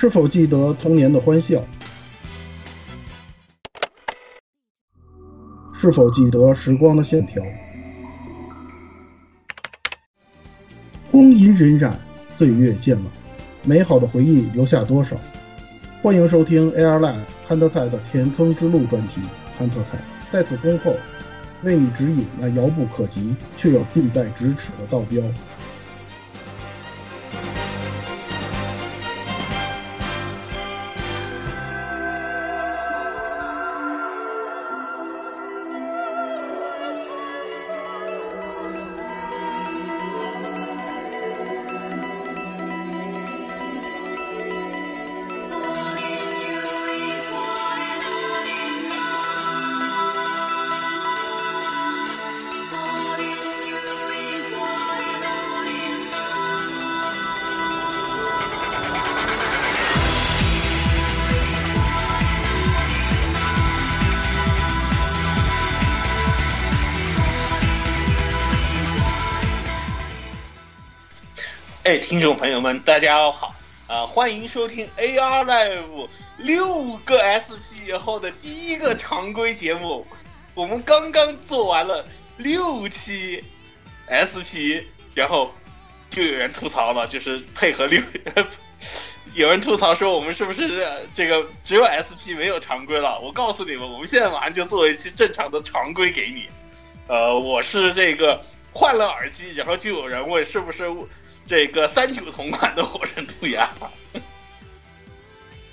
是否记得童年的欢笑？是否记得时光的线条？光阴荏苒，岁月渐老，美好的回忆留下多少？欢迎收听 AR Live 汉特赛的填坑之路专题。汉特赛在此恭候，为你指引那遥不可及却又近在咫尺的道标。听众朋友们，大家好！啊，欢迎收听 AR Live 六个 SP 后的第一个常规节目。我们刚刚做完了六期 SP，然后就有人吐槽了，就是配合六，有人吐槽说我们是不是这个只有 SP 没有常规了？我告诉你们，我们现在马上就做一期正常的常规给你。呃，我是这个换了耳机，然后就有人问是不是。这个三九同款的火神兔牙，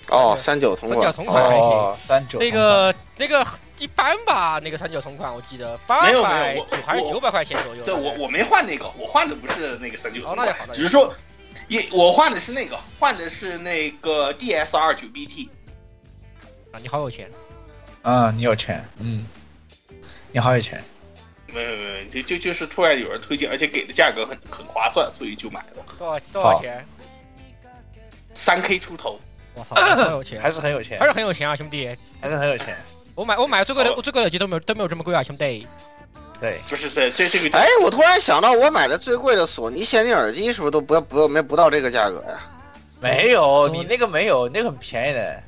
哦，三九同款，三九同款还行，三九那个那个一般吧，那个三九同款我记得八百九还是九百块钱左右。对我我没换那个，我换的不是那个三九同款，只是说，也我换的是那个，换的是那个 DS 二九 BT。啊，你好有钱，啊，你有钱，嗯，你好有钱。没有没有，就就就是突然有人推荐，而且给的价格很很划算，所以就买了。多少多少钱？三 K 出头。我操，很有钱，还是很有钱，还是很有钱啊，兄弟，还是很有钱。我买我买最贵的最贵的耳机都没有都没有这么贵啊，兄弟。对，不是这这这个。哎，我突然想到，我买的最贵的索尼限定耳机是不是都不要不要没不到这个价格呀？没有，你那个没有，那个很便宜的。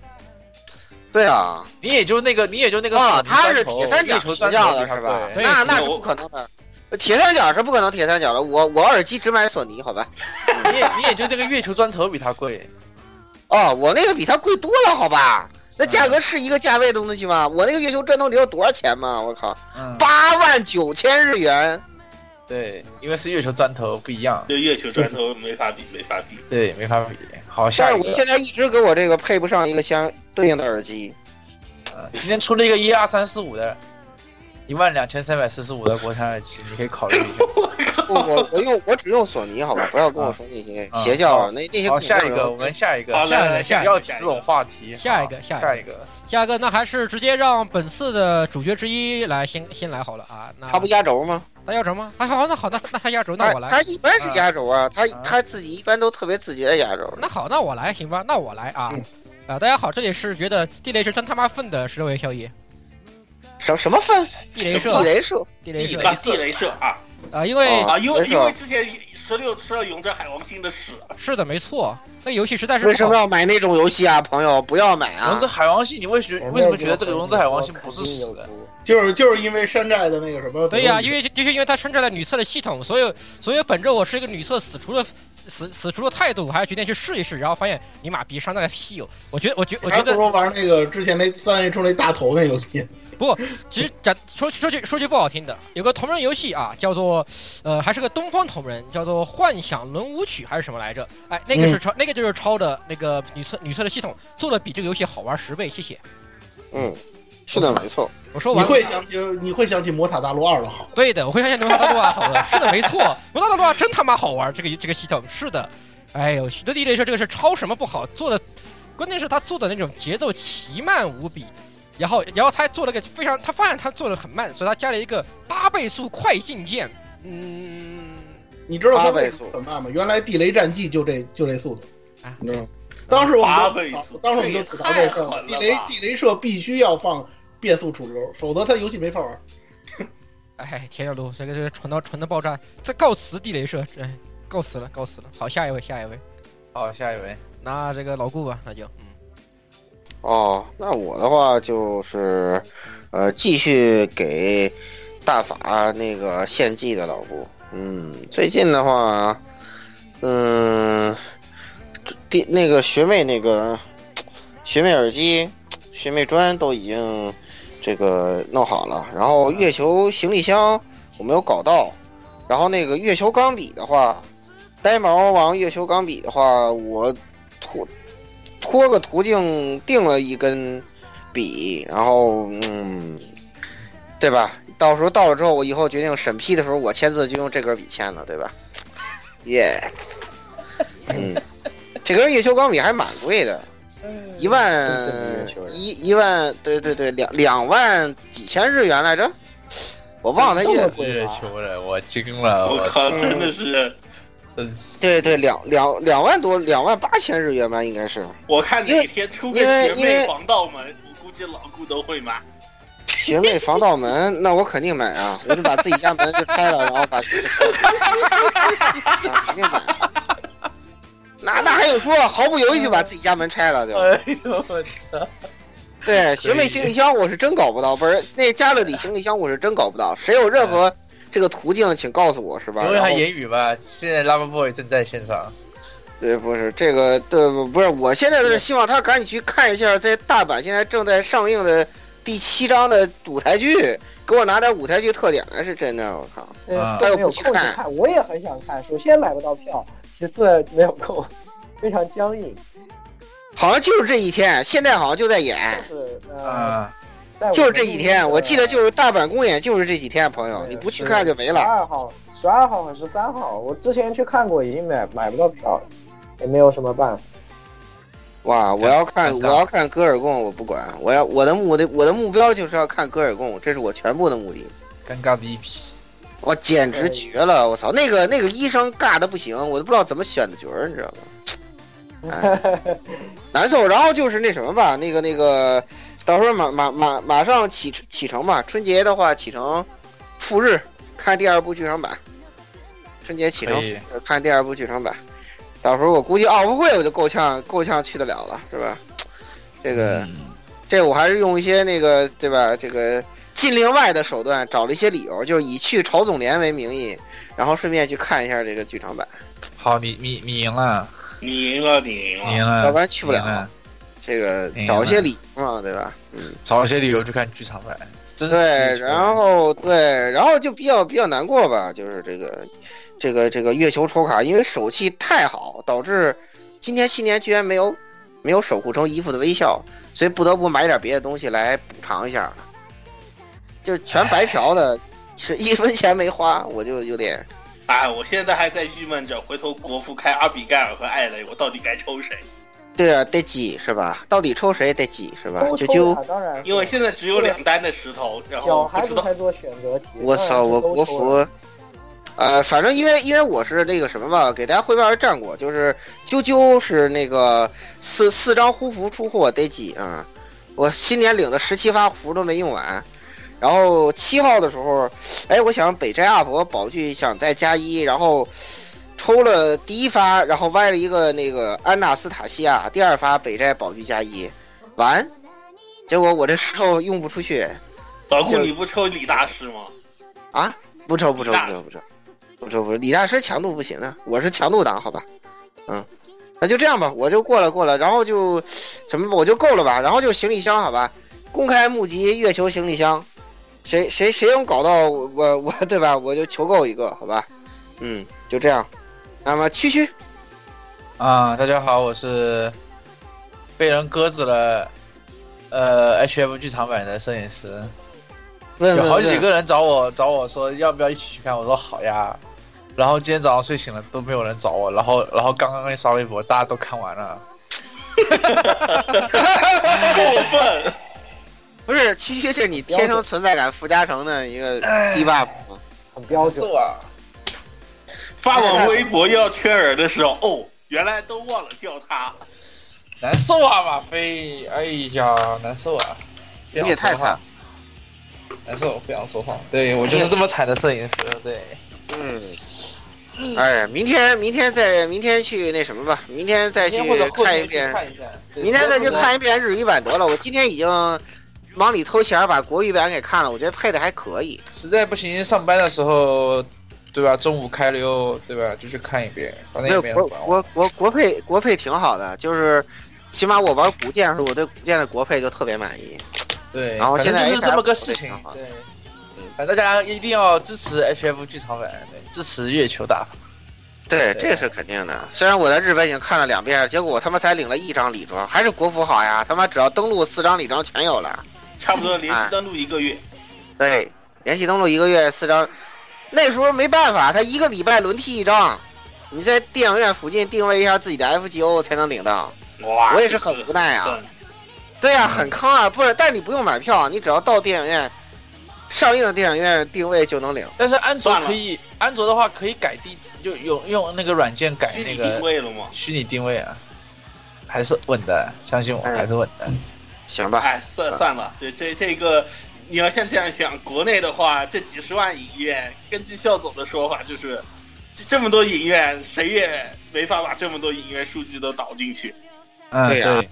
对啊，你也就那个，你也就那个啊，他是铁三角塑料的是吧？那那是不可能的，铁三角是不可能铁三角的。我我耳机只买索尼，好吧？你也你也就这个月球砖头比它贵，哦，我那个比它贵多了，好吧？那价格是一个价位的东西吗？我那个月球砖头你知道多少钱吗？我靠，八万九千日元。对，因为是月球砖头不一样，对月球砖头没法比，没法比，对，没法比。好，下一个。我现在一直给我这个配不上一个相对应的耳机。呃，今天出了一个一二三四五的，一万两千三百四十五的国产耳机，你可以考虑一下。我，我我用我只用索尼，好吧？不要跟我说那些邪教啊那那些。好，下一个，我们下一个，下一个，下一个，要提这种话题。下一个，下下一个，下一个，那还是直接让本次的主角之一来先先来好了啊。那他不压轴吗？他压轴吗？还好，那好，那那他压轴，那我来。他一般是压轴啊，他他自己一般都特别自觉的压轴。那好，那我来行吧？那我来啊啊！大家好，这里是觉得地雷是真他妈粪的十六位宵夜。什什么粪？地雷社，地雷社，地雷社，地雷社啊啊！因为啊，因为因为之前十六吃了勇者海王星的屎。是的，没错。那游戏实在是为什么要买那种游戏啊，朋友？不要买啊！勇者海王星，你为什为什么觉得这个勇者海王星不是屎的？就是就是因为山寨的那个什么？对呀，因为就是因为它山寨了女厕的系统，所以所以本着我是一个女厕死厨的死死厨的态度，我还是决定去试一试，然后发现尼玛逼山寨屁哟！我觉得我觉我觉得不如玩那个之前那三月出那大头那游戏。不，其实讲说说句说句不好听的，有个同人游戏啊，叫做呃还是个东方同人，叫做《幻想轮舞曲》还是什么来着？哎，那个是抄，那个就是抄的那个女厕女厕的系统，做的比这个游戏好玩十倍，谢谢。嗯。是的，没错。我说完，你会想起你会想起《魔塔大陆二》的好。对的，我会想起《魔塔大陆二》好的。是的，没错，《魔塔大陆二》真他妈好玩，这个这个系统是的。哎呦，许多地雷说这个是超什么不好做的，关键是他做的那种节奏奇慢无比，然后然后他还做了个非常，他发现他做的很慢，所以他加了一个八倍速快进键。嗯，你知道八倍速很慢吗？原来《地雷战记》就这就这速度啊。嗯，当时我们八倍速，当时我们就吐槽这事儿，地雷地雷社必须要放。变速主流，否则他游戏没法玩。哎，田小路，这个这个蠢到蠢的爆炸，这告辞地雷社，哎，告辞了，告辞了。好，下一位，下一位，好，下一位，那这个老顾吧，那就嗯。哦，那我的话就是，呃，继续给大法那个献祭的老顾。嗯，最近的话，嗯，第那个学妹那个学妹耳机、学妹砖都已经这个弄好了，然后月球行李箱我没有搞到，然后那个月球钢笔的话，呆毛王月球钢笔的话，我拖拖个途径订了一根笔，然后嗯，对吧？到时候到了之后，我以后决定审批的时候，我签字就用这根笔签了，对吧？耶、嗯，这根月球钢笔还蛮贵的，一万一一万，对对对，两两万几千日元来着，我忘了它也这么贵月球了，我惊了，我靠，嗯真的是，对对两两两万多，两万八千日元吧，应该是。我看哪天出个因为学因为妹防盗门，我估计老顾都会买。学妹防盗门，那我肯定买啊！我就把自己家门就拆了，然后把 肯定买。那那还用说？毫不犹豫就把自己家门拆了，对吧？哎呦我操！对，学妹行李箱我是真搞不到，不是那加勒里行李箱我是真搞不到。谁有任何这个途径，请告诉我，是吧？因为他言语吧，现在 Love Boy 正在线上。对，不是这个，对，不不是，我现在是希望他赶紧去看一下，在大阪现在正在上映的第七章的舞台剧，给我拿点舞台剧特点来，是真的，我靠！啊呃，都没有空去看，我也很想看。首先买不到票，其次没有空，非常僵硬。好像就是这一天，现在好像就在演，就是呃，就是这几天，我记得就是大阪公演就是这几天，朋友，你不去看就没十了。二号、十二号和十三号，我之前去看过，已经买买不到票了，也没有什么办法。哇，我要看，我要看戈尔贡，我不管，我要我的目的，我的目标就是要看戈尔贡，这是我全部的目的。尴尬的一批。我简直绝了！我操，那个那个医生尬的不行，我都不知道怎么选的角儿，你知道吗？哎 难受。然后就是那什么吧，那个那个，到时候马马马马上启启程吧。春节的话启程，赴日看第二部剧场版。春节启程看第二部剧场版，到时候我估计奥运会我就够呛够呛去得了了，是吧？这个、嗯这我还是用一些那个对吧？这个禁令外的手段找了一些理由，就是以去朝总联为名义，然后顺便去看一下这个剧场版，好，你你你赢了，你赢了，你赢你赢了。要不然去不了了。这个找一些理由嘛，对吧？嗯，找一些理由去看剧场版，对，然后对，然后就比较比较难过吧，就是这个这个这个月球抽卡，因为手气太好，导致今天新年居然没有没有守护成姨父的微笑，所以不得不买点别的东西来补偿一下，就全白嫖的，是一分钱没花，我就有点哎，我现在还在郁闷着，回头国服开阿比盖尔和艾雷，我到底该抽谁？对啊，得挤是吧？到底抽谁得挤是吧？都抽就就卡当然，因为现在只有两单的石头，然后不知道子才做选择题。我操，我国服，呃，反正因为因为我是那个什么吧，给大家汇报一下战果，就是啾啾是那个四四张护符出货得挤啊、我新年领的十七发符都没用完，然后七号的时候，哎，我想北斋阿婆宝具想再加一，然后抽了第一发，然后歪了一个那个安娜斯塔西亚，第二发北斋宝具加一，完，结果我这石头用不出去。老顾你不抽李大师吗？啊，不抽不抽不抽不抽，不抽不抽，李大师强度不行啊，我是强度党，好吧，嗯，那就这样吧，我就过了过了，然后就什么我就够了吧，然后就行李箱好吧，公开募集月球行李箱，谁谁谁能搞到我 我我对吧，我就求购一个好吧，嗯，就这样，那么区区啊，大家好，我是被人鸽子了，呃，HF 剧场版的摄影师，问问问有好几个人找我找我说要不要一起去看，我说好呀。然后今天早上睡醒了都没有人找我，然后然后刚刚一刷微博，大家都看完了。过分！不是区区，这是你天生存在感附加成的一个 debuff 很标准。啊，发完微博要缺人的时候，哦，原来都忘了叫他。难受啊，马飞，哎呀，难受啊！你也太惨，难受，不想说话。对我就是这么惨的摄影师，对。嗯，哎，明天明天再明天去那什么吧，明天再去看一遍，明天再去看一遍日语版得了。我今天已经往里偷钱把国语版给看了，我觉得配的还可以。实在不行，上班的时候，对吧？中午开溜，对吧？就去看一遍，反正没有国。国国国配国配挺好的，就是起码我玩古剑的时候，我对古剑的国配就特别满意。对，然后现在就是这么个事情。对，反正大家一定要支持 HF 剧场版，对支持月球大法。对，对这是肯定的。虽然我在日本已经看了两遍，结果我他妈才领了一张礼装，还是国服好呀！他妈只要登录四张礼装全有了。差不多连续登录一个月。对，连续登录一个月四张，那时候没办法，他一个礼拜轮替一张，你在电影院附近定位一下自己的 FGO 才能领到。哇，我也是很无奈啊。对呀、很坑啊！不是，但你不用买票，你只要到电影院上映的电影院定位就能领。但是安卓可以，安卓的话可以改地址，就用用那个软件改虚拟定那个位了吗？虚拟定位啊，还是稳的，相信我，嗯还是稳的。行吧，哎，算算了，对这这个，你要像这样想，国内的话，这几十万影院，根据校总的说法，就是这这么多影院，谁也没法把这么多影院数据都导进去。嗯，对呀对，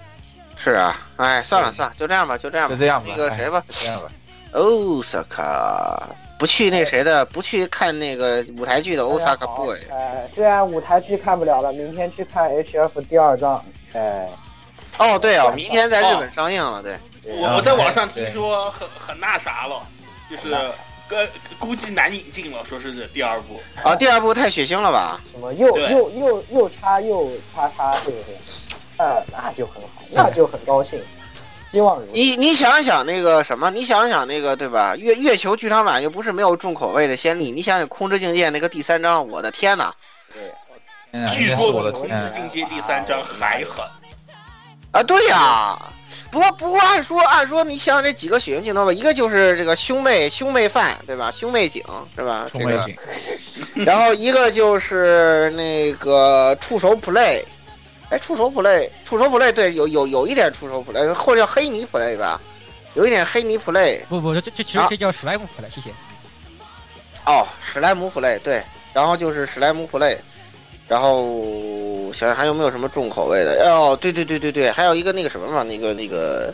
是啊，哎，算了算了，就这样吧，就这样吧，就这样吧。那个谁吧，哎，就这样吧。欧萨卡不去那谁的，不去看那个舞台剧的欧萨卡 boy。哎，虽然舞台剧看不了了，明天去看 HF 第二章。哎，哦，对啊，明天在日本上映了，对。我我在网上听说很很那啥了，就是跟估计难引进了，说是这第二部。啊，第二部太血腥了吧？什么又又又又叉又叉叉，对不对？呃，那就很好，那就很高兴。希望。你你想想那个什么，你想想那个对吧？月月球剧场版又不是没有重口味的先例，你想想《空之境界》那个第三章，我的天呐！对，据说《我的天空之境界》第三章还狠，啊，对呀。不过不过按说按说，你想想这几个血腥镜头吧，一个就是这个兄妹兄妹犯对吧？兄妹警是吧？这个冲背景，然后一个就是那个触手 play，哎，触手 play，触手 play，对，有有有一点触手 play，或者叫黑泥 play 吧，有一点黑泥 play。不不，这这其实啊这叫史莱姆 play，，谢谢。哦，史莱姆 play，对，然后就是史莱姆 play，然后想想还有没有什么重口味的？哦，对对对对对，还有一个那个什么嘛，那个那个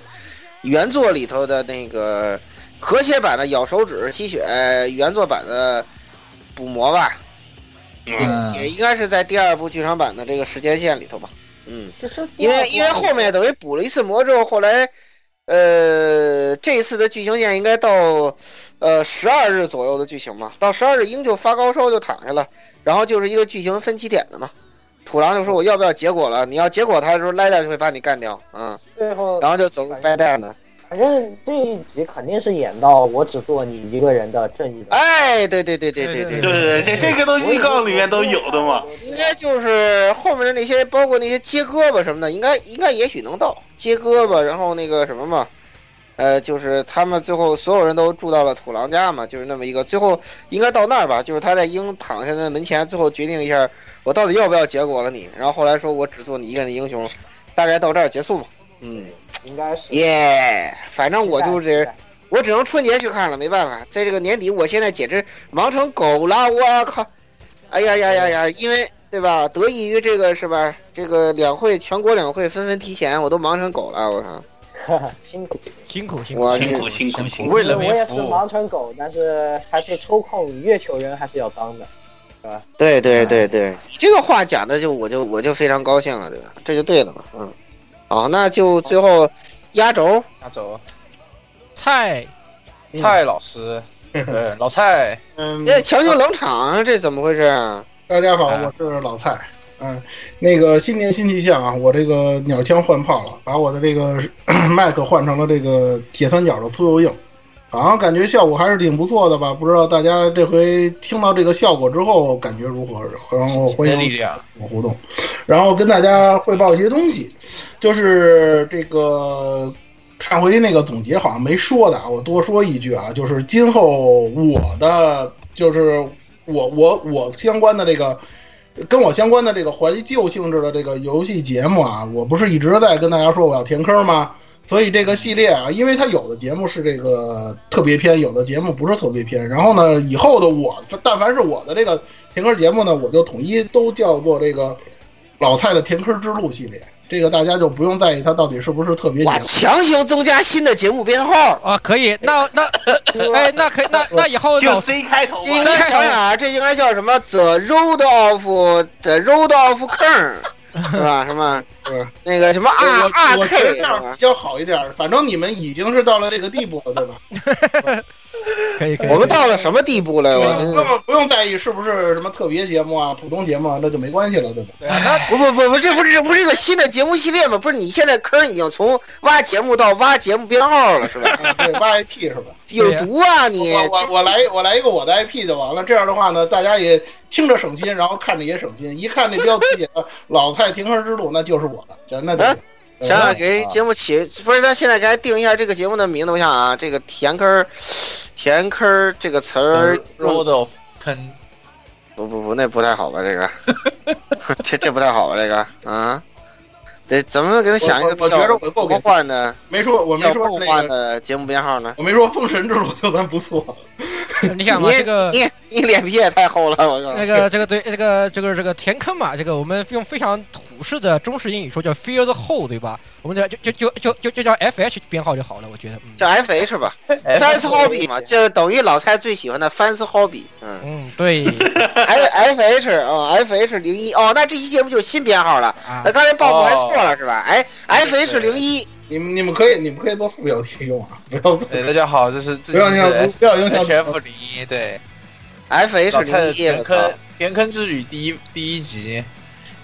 原作里头的那个和谐版的咬手指吸血，原作版的补魔吧。嗯也应该是在第二部剧场版的这个时间线里头吧。嗯，就是因为因为后面等于补了一次魔之后，后来，呃，这一次的剧情线应该到，呃，十二日左右的剧情嘛。到十二日，鹰就发高烧就躺下了，然后就是一个剧情分歧点的嘛。土狼就说我要不要结果了？你要结果他的时候，莱达就会把你干掉，嗯，最后然后就走入掰蛋的。反正这一集肯定是演到我只做你一个人的正义的。哎，对对对对对对对对对对，这这个都预告里面都有的嘛。应该就是后面的那些，包括那些接胳膊什么的，应该应该也许能到接胳膊，然后那个什么嘛，呃，就是他们最后所有人都住到了土狼家嘛，就是那么一个，最后应该到那儿吧，就是他在鹰躺下的门前，最后决定一下我到底要不要结果了你，然后后来说我只做你一个人的英雄，大概到这儿结束嘛，嗯，应该是。耶，反正我就是我只能春节去看了，没办法，在这个年底，我现在简直忙成狗了，我靠！哎呀呀呀呀，因为对吧？得益于这个是吧？这个两会全国两会纷纷提前，我都忙成狗了，我靠！辛苦。辛苦辛苦。辛苦辛苦辛苦。为了我也是。忙成狗，但是还是抽空月球人还是要当的。对对对对，你这个话讲的就我就我就非常高兴了，对吧？这就对了嘛，嗯。好，那就最后压轴，压轴，蔡蔡老师，对老蔡，嗯，这强行冷场，这怎么回事啊？大家好，啊我是老蔡。嗯，那个新年新气象啊，我这个鸟枪换炮了，把我的这个 麦克换成了这个铁三角的粗又硬，好像感觉效果还是挺不错的吧？不知道大家这回听到这个效果之后感觉如何？然后欢迎我互动，然后跟大家汇报一些东西，就是这个上回那个总结好像没说的啊，我多说一句啊，就是今后我的就是我我我相关的这个。跟我相关的这个怀旧性质的这个游戏节目啊，我不是一直在跟大家说我要填坑吗？所以这个系列啊，因为它有的节目是这个特别篇，有的节目不是特别篇。然后呢，以后的我，但凡是我的这个填坑节目呢，我就统一都叫做这个老蔡的填坑之路系列。这个大家就不用在意它到底是不是特别节哇，目。强行增加新的节目编号。啊，可以，那那 哎，那可以，那那以后就 C 开头应嘛。该想想啊，这应该叫什么？The Road of The Road of 坑，是吧？什么？是那个什么我 R 我这样比较好一点，反正你们已经是到了这个地步了，对吧？可以可以，我们到了什么地步了？我不用不用在意是不是什么特别节目啊、普通节目啊，那就没关系了，对吧？对啊，不不不不，这不是这不是一个新的节目系列吗？不是你现在坑已经从挖节目到挖节目编号了，是吧？啊，对，挖 IP 是吧？有毒啊你！我我我来我来一个我的 IP 就完了，这样的话呢，大家也听着省心，然后看着也省心。一看这标题写的“ 老蔡平衡之路”，那就是我了，真的就啊想想呃给节目起，不是咱现在该定一下这个节目的名字。我想啊，这个填坑儿，填坑儿这个词儿，Road of 坑，不不不，那不太好吧？这个，这这不太好吧？这个啊，得怎么给他想一个比较我我觉得我够给梦幻的、没说我没说那个，幻的节目编号呢？我没说封神之路就算不错。你想嘛，你这个你你脸皮也太厚了，我靠！那个这个对这个这个这个填坑嘛，这个我们用非常土式的中式英语说叫 fill the hole，对吧？我们就就就就就就叫 F H 编号就好了，我觉得，嗯叫 F H 吧哎，Fans Hobby 嘛，就等于老蔡最喜欢的 Fans Hobby。嗯嗯，对，F F H 啊，F H 零一哦，那这期节目就是新编号了。啊那，刚才报错了是吧？哎，F H 零一，你们你们可以你们可以做副标题用啊，不要做。对，大家好，这是这不要影响是不要影响 H F 零一，对，F H 零一！填坑填坑之旅第一第一集，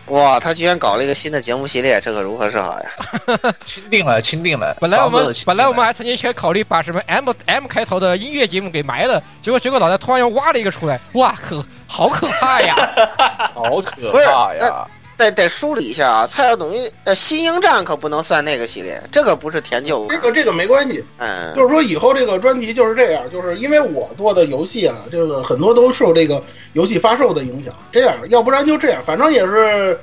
哇，他居然搞了一个新的节目系列，这可如何是好呀？钦定了，钦定了。本来我们本来我们还曾经想考虑把什么 M M 开头的音乐节目给埋了，结果结果老大突然又挖了一个出来，哇，可好可怕呀！好可怕呀！得得梳理一下啊，蔡少等于呃新英战可不能算那个系列，这个不是填旧这个这个没关系，嗯，就是说以后这个专题就是这样，就是因为我做的游戏啊，这个很多都受这个游戏发售的影响。这样，要不然就这样，反正也是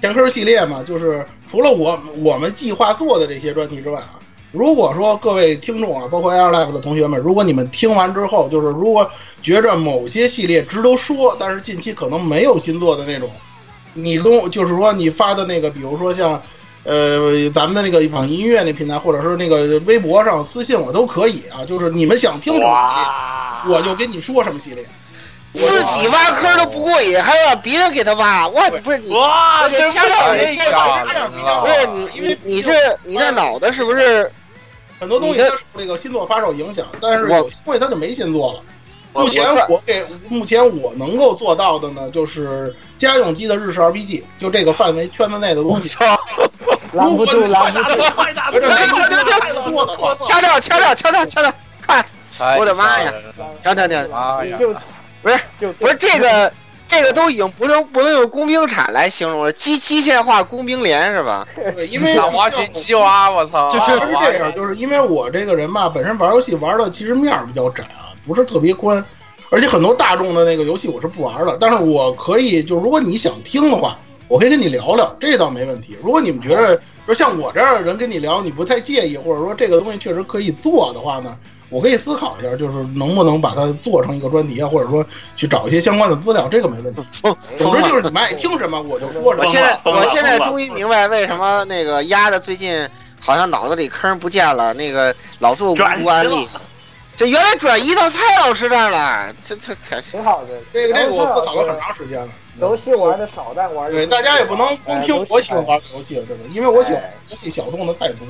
填坑系列嘛。就是除了我我们计划做的这些专题之外啊，如果说各位听众啊，包括 Air Life 的同学们，如果你们听完之后，就是如果觉着某些系列值得说，但是近期可能没有新做的那种，你跟我就是说你发的那个，比如说像。呃，咱们的那个网易音乐那平台，或者是那个微博上私信我都可以啊。就是你们想听什么系，列，我就跟你说什么系列。自己挖坑都不过瘾，还要让别人给他挖，我不是你，我得真掐掉不你这吓个人了不是你你你这你这脑子是不是？很多东西受这个新作发售影响，但是我有些东西它就没新作了。我目前我给目前我能够做到的呢，就是家用机的日式 RPG，就这个范围圈子内的东西。操！拦不住，拦不住。快打不是太做的话，掐掉掐掉掐掉掐掉！看，我的妈呀吓人了！停停停！妈呀！就不是不是这个这个都已经不能不能用工兵铲来形容了，机机械化工兵连是吧？对，因为拿挖掘机挖，我操！就是这样，就是因为我这个人吧，本身玩游戏玩的其实面儿比较窄啊，不是特别宽，而且很多大众的那个游戏我是不玩的。但是我可以，就如果你想听的话，我可以跟你聊聊，这倒没问题。如果你们觉得，就像我这样的人跟你聊，你不太介意，或者说这个东西确实可以做的话呢，我可以思考一下，就是能不能把它做成一个专题啊，或者说去找一些相关的资料，这个没问题。总！之就是你们爱听什么，我就说什么。我现在我现在终于明白为什么那个丫的最近好像脑子里坑不见了，那个老做无转辜案例型了，这原来转移到蔡老师这儿了，这这可挺好的。这个这个我思考了很长时间了。游戏玩的少，但玩的对，大家也不能光听我喜欢玩的游戏，对吧？因为我喜欢哎游戏小众的太多，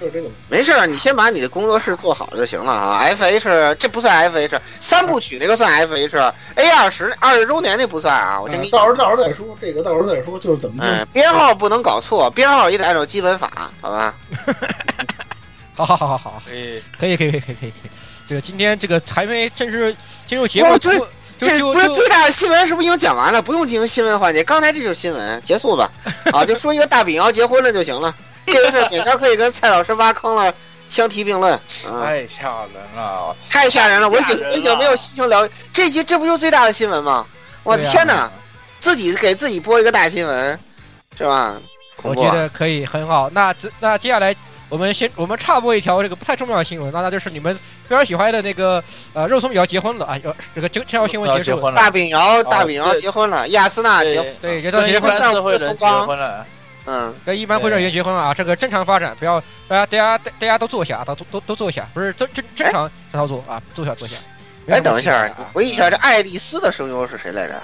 就是这个。没事儿，你先把你的工作室做好就行了啊。F H 这不算 F H，三部曲那个算 F H，A 二十二十周年那不算啊。我先给你嗯到时候到时候再说，这个到时候再说，就是怎么嗯。，编号不能搞错，编号也得按照基本法，好吧？好好好好好，可以可以可以可以可以可以。这个今天这个还没正式进入节目哇，这这不是最大的新闻是不是已经讲完了？不用进行新闻环节，刚才这就是新闻，结束吧。啊，就说一个大饼要结婚了就行了，这个事儿勉强可以跟蔡老师挖坑了相提并论。啊，太吓人了！太吓人了，我已经我已经没有心情聊这集，这不就是最大的新闻吗？我的天哪！自己给自己播一个大新闻，是吧？啊！我觉得可以很好。那这那接下来我们先我们插播一条这个不太重要的新闻，那那就是你们非常喜欢的那个呃肉松也要结婚了啊，要这个这这条新闻结束了。要结婚了，大饼瑶，大饼瑶结婚了，亚斯娜结，对，这条结婚般社会人结婚了，嗯，跟一般会社员结婚了啊，这个正常发展，不要大家大家大家都坐下啊，都都都坐下，不是正正正常操作啊，坐下坐下。哎，等一下，啊回忆一下，这爱丽丝的声优是谁来着？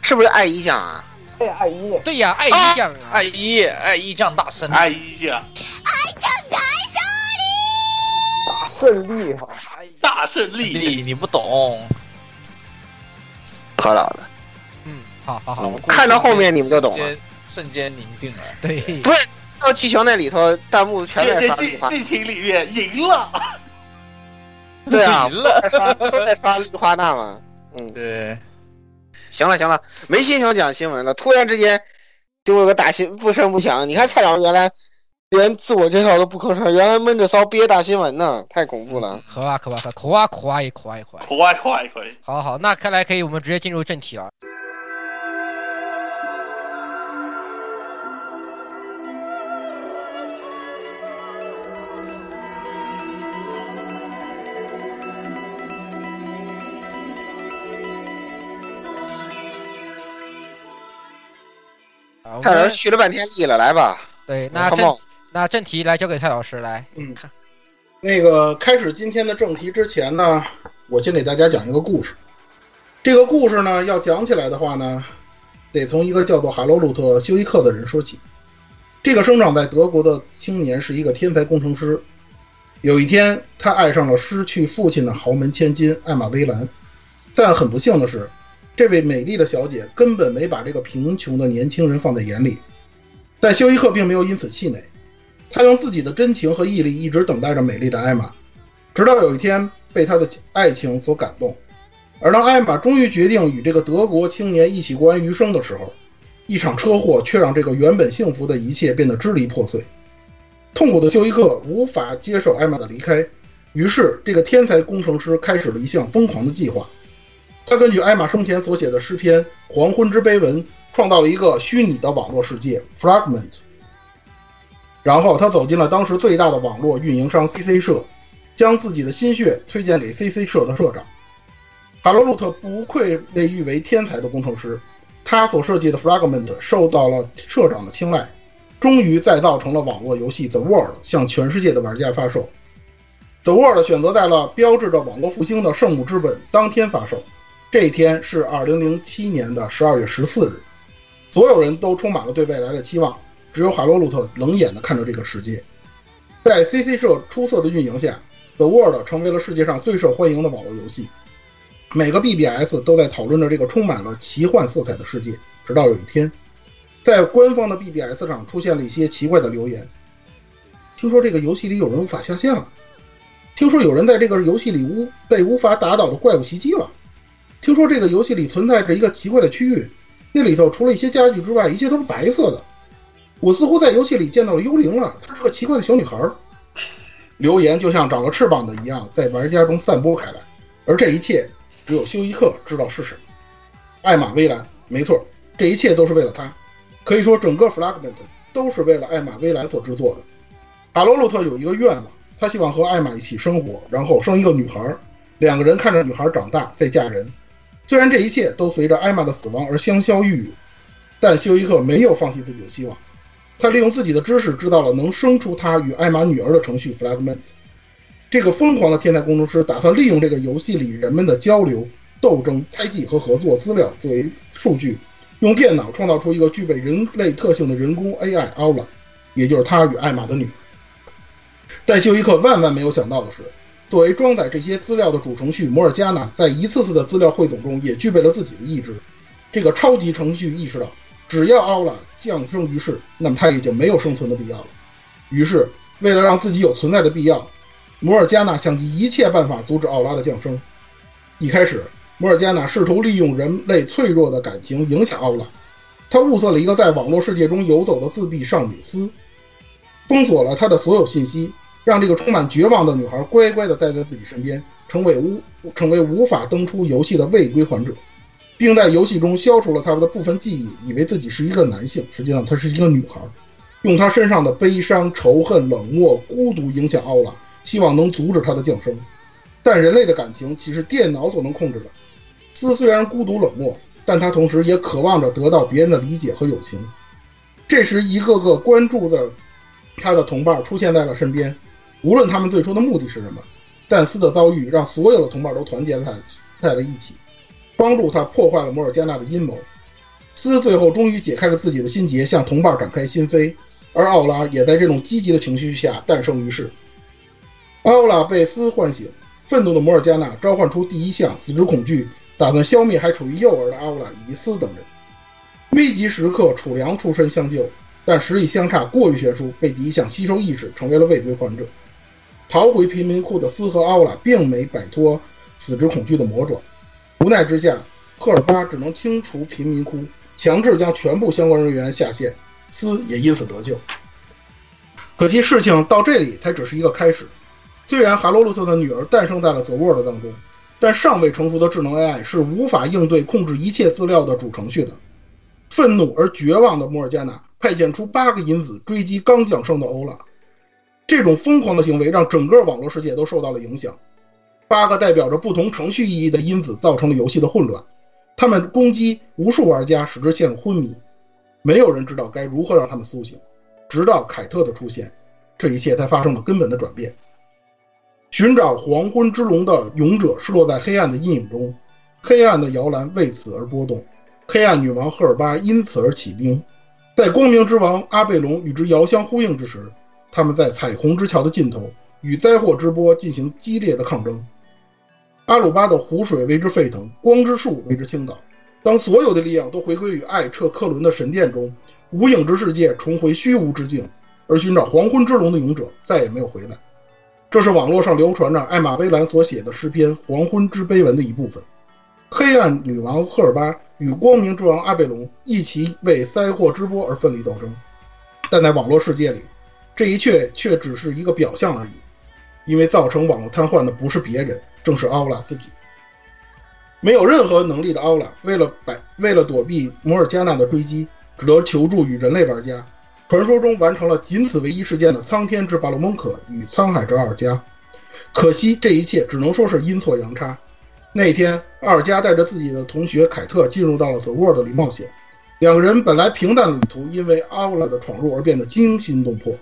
是不是爱一酱啊？对爱一对呀，爱一酱啊，爱一爱一酱大胜利，哎呀，大胜利大胜利。哈，大胜利！你你不懂，可老的，嗯，好好好，嗯看到后面你们就懂了。瞬间凝定了。对，不是到气球那里头，弹幕全在刷，剧剧情里面赢了，对啊，赢了。都在刷都在刷绿花娜嘛。嗯，对，行了行了，没心情讲新闻了，突然之间丢了个大新不声不响。你看蔡老师原来连自我介绍都不吭声，原来闷着骚憋大新闻呢，太恐怖了。可啊可啊可可啊可啊也可啊也可啊。快快快！好好，那看来可以，我们直接进入正题了。我们蔡老师续了半天力了，来吧，对，那正那正题来交给蔡老师来。嗯，那个开始今天的正题之前呢，我先给大家讲一个故事。这个故事呢，要讲起来的话呢，得从一个叫做哈罗路特·休伊克的人说起。这个生长在德国的青年是一个天才工程师。有一天，他爱上了失去父亲的豪门千金艾玛·薇兰，但很不幸的是，这位美丽的小姐根本没把这个贫穷的年轻人放在眼里。但休伊克并没有因此气馁。他用自己的真情和毅力一直等待着美丽的艾玛，直到有一天被他的爱情所感动。而当艾玛终于决定与这个德国青年一起过完余生的时候，一场车祸却让这个原本幸福的一切变得支离破碎。痛苦的休伊克无法接受艾玛的离开，于是这个天才工程师开始了一项疯狂的计划。他根据艾玛生前所写的诗篇《黄昏之碑文》，创造了一个虚拟的网络世界 Fragment。然后他走进了当时最大的网络运营商 CC 社，将自己的心血推荐给 CC 社的社长。卡罗路特不愧被誉为天才的工程师，他所设计的 Fragment 受到了社长的青睐，终于再造成了网络游戏 The World 向全世界的玩家发售。The World 选择在了标志着网络复兴的圣母之本当天发售，这一天是2007年的12月14日，所有人都充满了对未来的期望。只有海洛鲁特冷眼地看着这个世界。在 CC 社出色的运营下，The World 成为了世界上最受欢迎的网络游戏。每个 BBS 都在讨论着这个充满了奇幻色彩的世界。直到有一天，在官方的 BBS 上出现了一些奇怪的留言。听说这个游戏里有人无法下线了。听说有人在这个游戏里无被无法打倒的怪物袭击了。听说这个游戏里存在着一个奇怪的区域，那里头除了一些家具之外，一切都是白色的。我似乎在游戏里见到了幽灵了，她是个奇怪的小女孩。留言就像长了翅膀的一样，在玩家中散播开来，而这一切只有休伊克知道是什么。艾玛·薇兰，没错，这一切都是为了她。可以说，整个 Fragment 都是为了艾玛·薇兰所制作的。卡罗洛特有一个愿望，他希望和艾玛一起生活，然后生一个女孩，两个人看着女孩长大，再嫁人。虽然这一切都随着艾玛的死亡而香消玉殒，但休伊克没有放弃自己的希望。他利用自己的知识制造了能生出他与艾玛女儿的程序 Fragment。这个疯狂的天才工程师打算利用这个游戏里人们的交流、斗争、猜忌和合作资料作为数据，用电脑创造出一个具备人类特性的人工 AI 奥拉，也就是他与艾玛的女儿。但休伊克万万没有想到的是，作为装载这些资料的主程序摩尔加纳，在一次次的资料汇总中也具备了自己的意志。这个超级程序意识到，只要奥拉降生于世，那么他已经没有生存的必要了。于是，为了让自己有存在的必要，摩尔加纳想尽一切办法阻止奥拉的降生。一开始，摩尔加纳试图利用人类脆弱的感情影响奥拉，他物色了一个在网络世界中游走的自闭少女斯，封锁了她的所有信息，让这个充满绝望的女孩乖乖地待在自己身边，成为无成为无法登出游戏的未归还者。并在游戏中消除了他们的部分记忆，以为自己是一个男性，实际上她是一个女孩，用他身上的悲伤、仇恨、冷漠、孤独影响奥拉，希望能阻止他的降生。但人类的感情岂是电脑所能控制的？斯虽然孤独冷漠，但他同时也渴望着得到别人的理解和友情。这时，一个个关注着他的同伴出现在了身边，无论他们最初的目的是什么，但斯的遭遇让所有的同伴都团结在在了一起，帮助他破坏了摩尔加纳的阴谋。斯最后终于解开了自己的心结，向同伴展开心扉，而奥拉也在这种积极的情绪下诞生于世。奥拉被斯唤醒，愤怒的摩尔加纳召唤出第一项死之恐惧，打算消灭还处于幼儿的奥拉以及斯等人。危急时刻，楚良出身相救，但实力相差过于悬殊，被第一项吸收意识，成为了未归还者。逃回贫民窟的斯和奥拉并没摆脱死之恐惧的魔爪，无奈之下，赫尔巴只能清除贫民窟。强制将全部相关人员下线，斯也因此得救。可惜事情到这里才只是一个开始。虽然哈罗鲁特的女儿诞生在了 The World 当中，但尚未成熟的智能 AI 是无法应对控制一切资料的主程序的。愤怒而绝望的摩尔加纳派遣出八个因子追击刚降生的欧拉，这种疯狂的行为让整个网络世界都受到了影响。八个代表着不同程序意义的因子造成了游戏的混乱。他们攻击无数玩家，使之陷入昏迷。没有人知道该如何让他们苏醒，直到凯特的出现，这一切才发生了根本的转变。寻找黄昏之龙的勇者是落在黑暗的阴影中，黑暗的摇篮为此而波动，黑暗女王赫尔巴因此而起兵。在光明之王阿贝隆与之遥相呼应之时，他们在彩虹之桥的尽头与灾祸之波进行激烈的抗争。阿鲁巴的湖水为之沸腾，光之树为之倾倒。当所有的力量都回归于艾彻克伦的神殿中，无影之世界重回虚无之境，而寻找黄昏之龙的勇者再也没有回来。这是网络上流传着艾玛薇兰所写的诗篇《黄昏之碑文》的一部分。黑暗女王赫尔巴与光明之王阿贝隆一起为灾祸之波而奋力斗争，但在网络世界里，这一切却只是一个表象而已，因为造成网络瘫痪的不是别人。正是奥拉自己，没有任何能力的奥拉，为了摆为了躲避摩尔加纳的追击，只得求助于人类玩家。传说中完成了仅此唯一事件的苍天之巴洛蒙可与沧海之阿尔加，可惜这一切只能说是阴错阳差。那天，阿尔加带着自己的同学凯特进入到了 The World 里冒险，两个人本来平淡的旅途，因为奥拉的闯入而变得惊心动魄，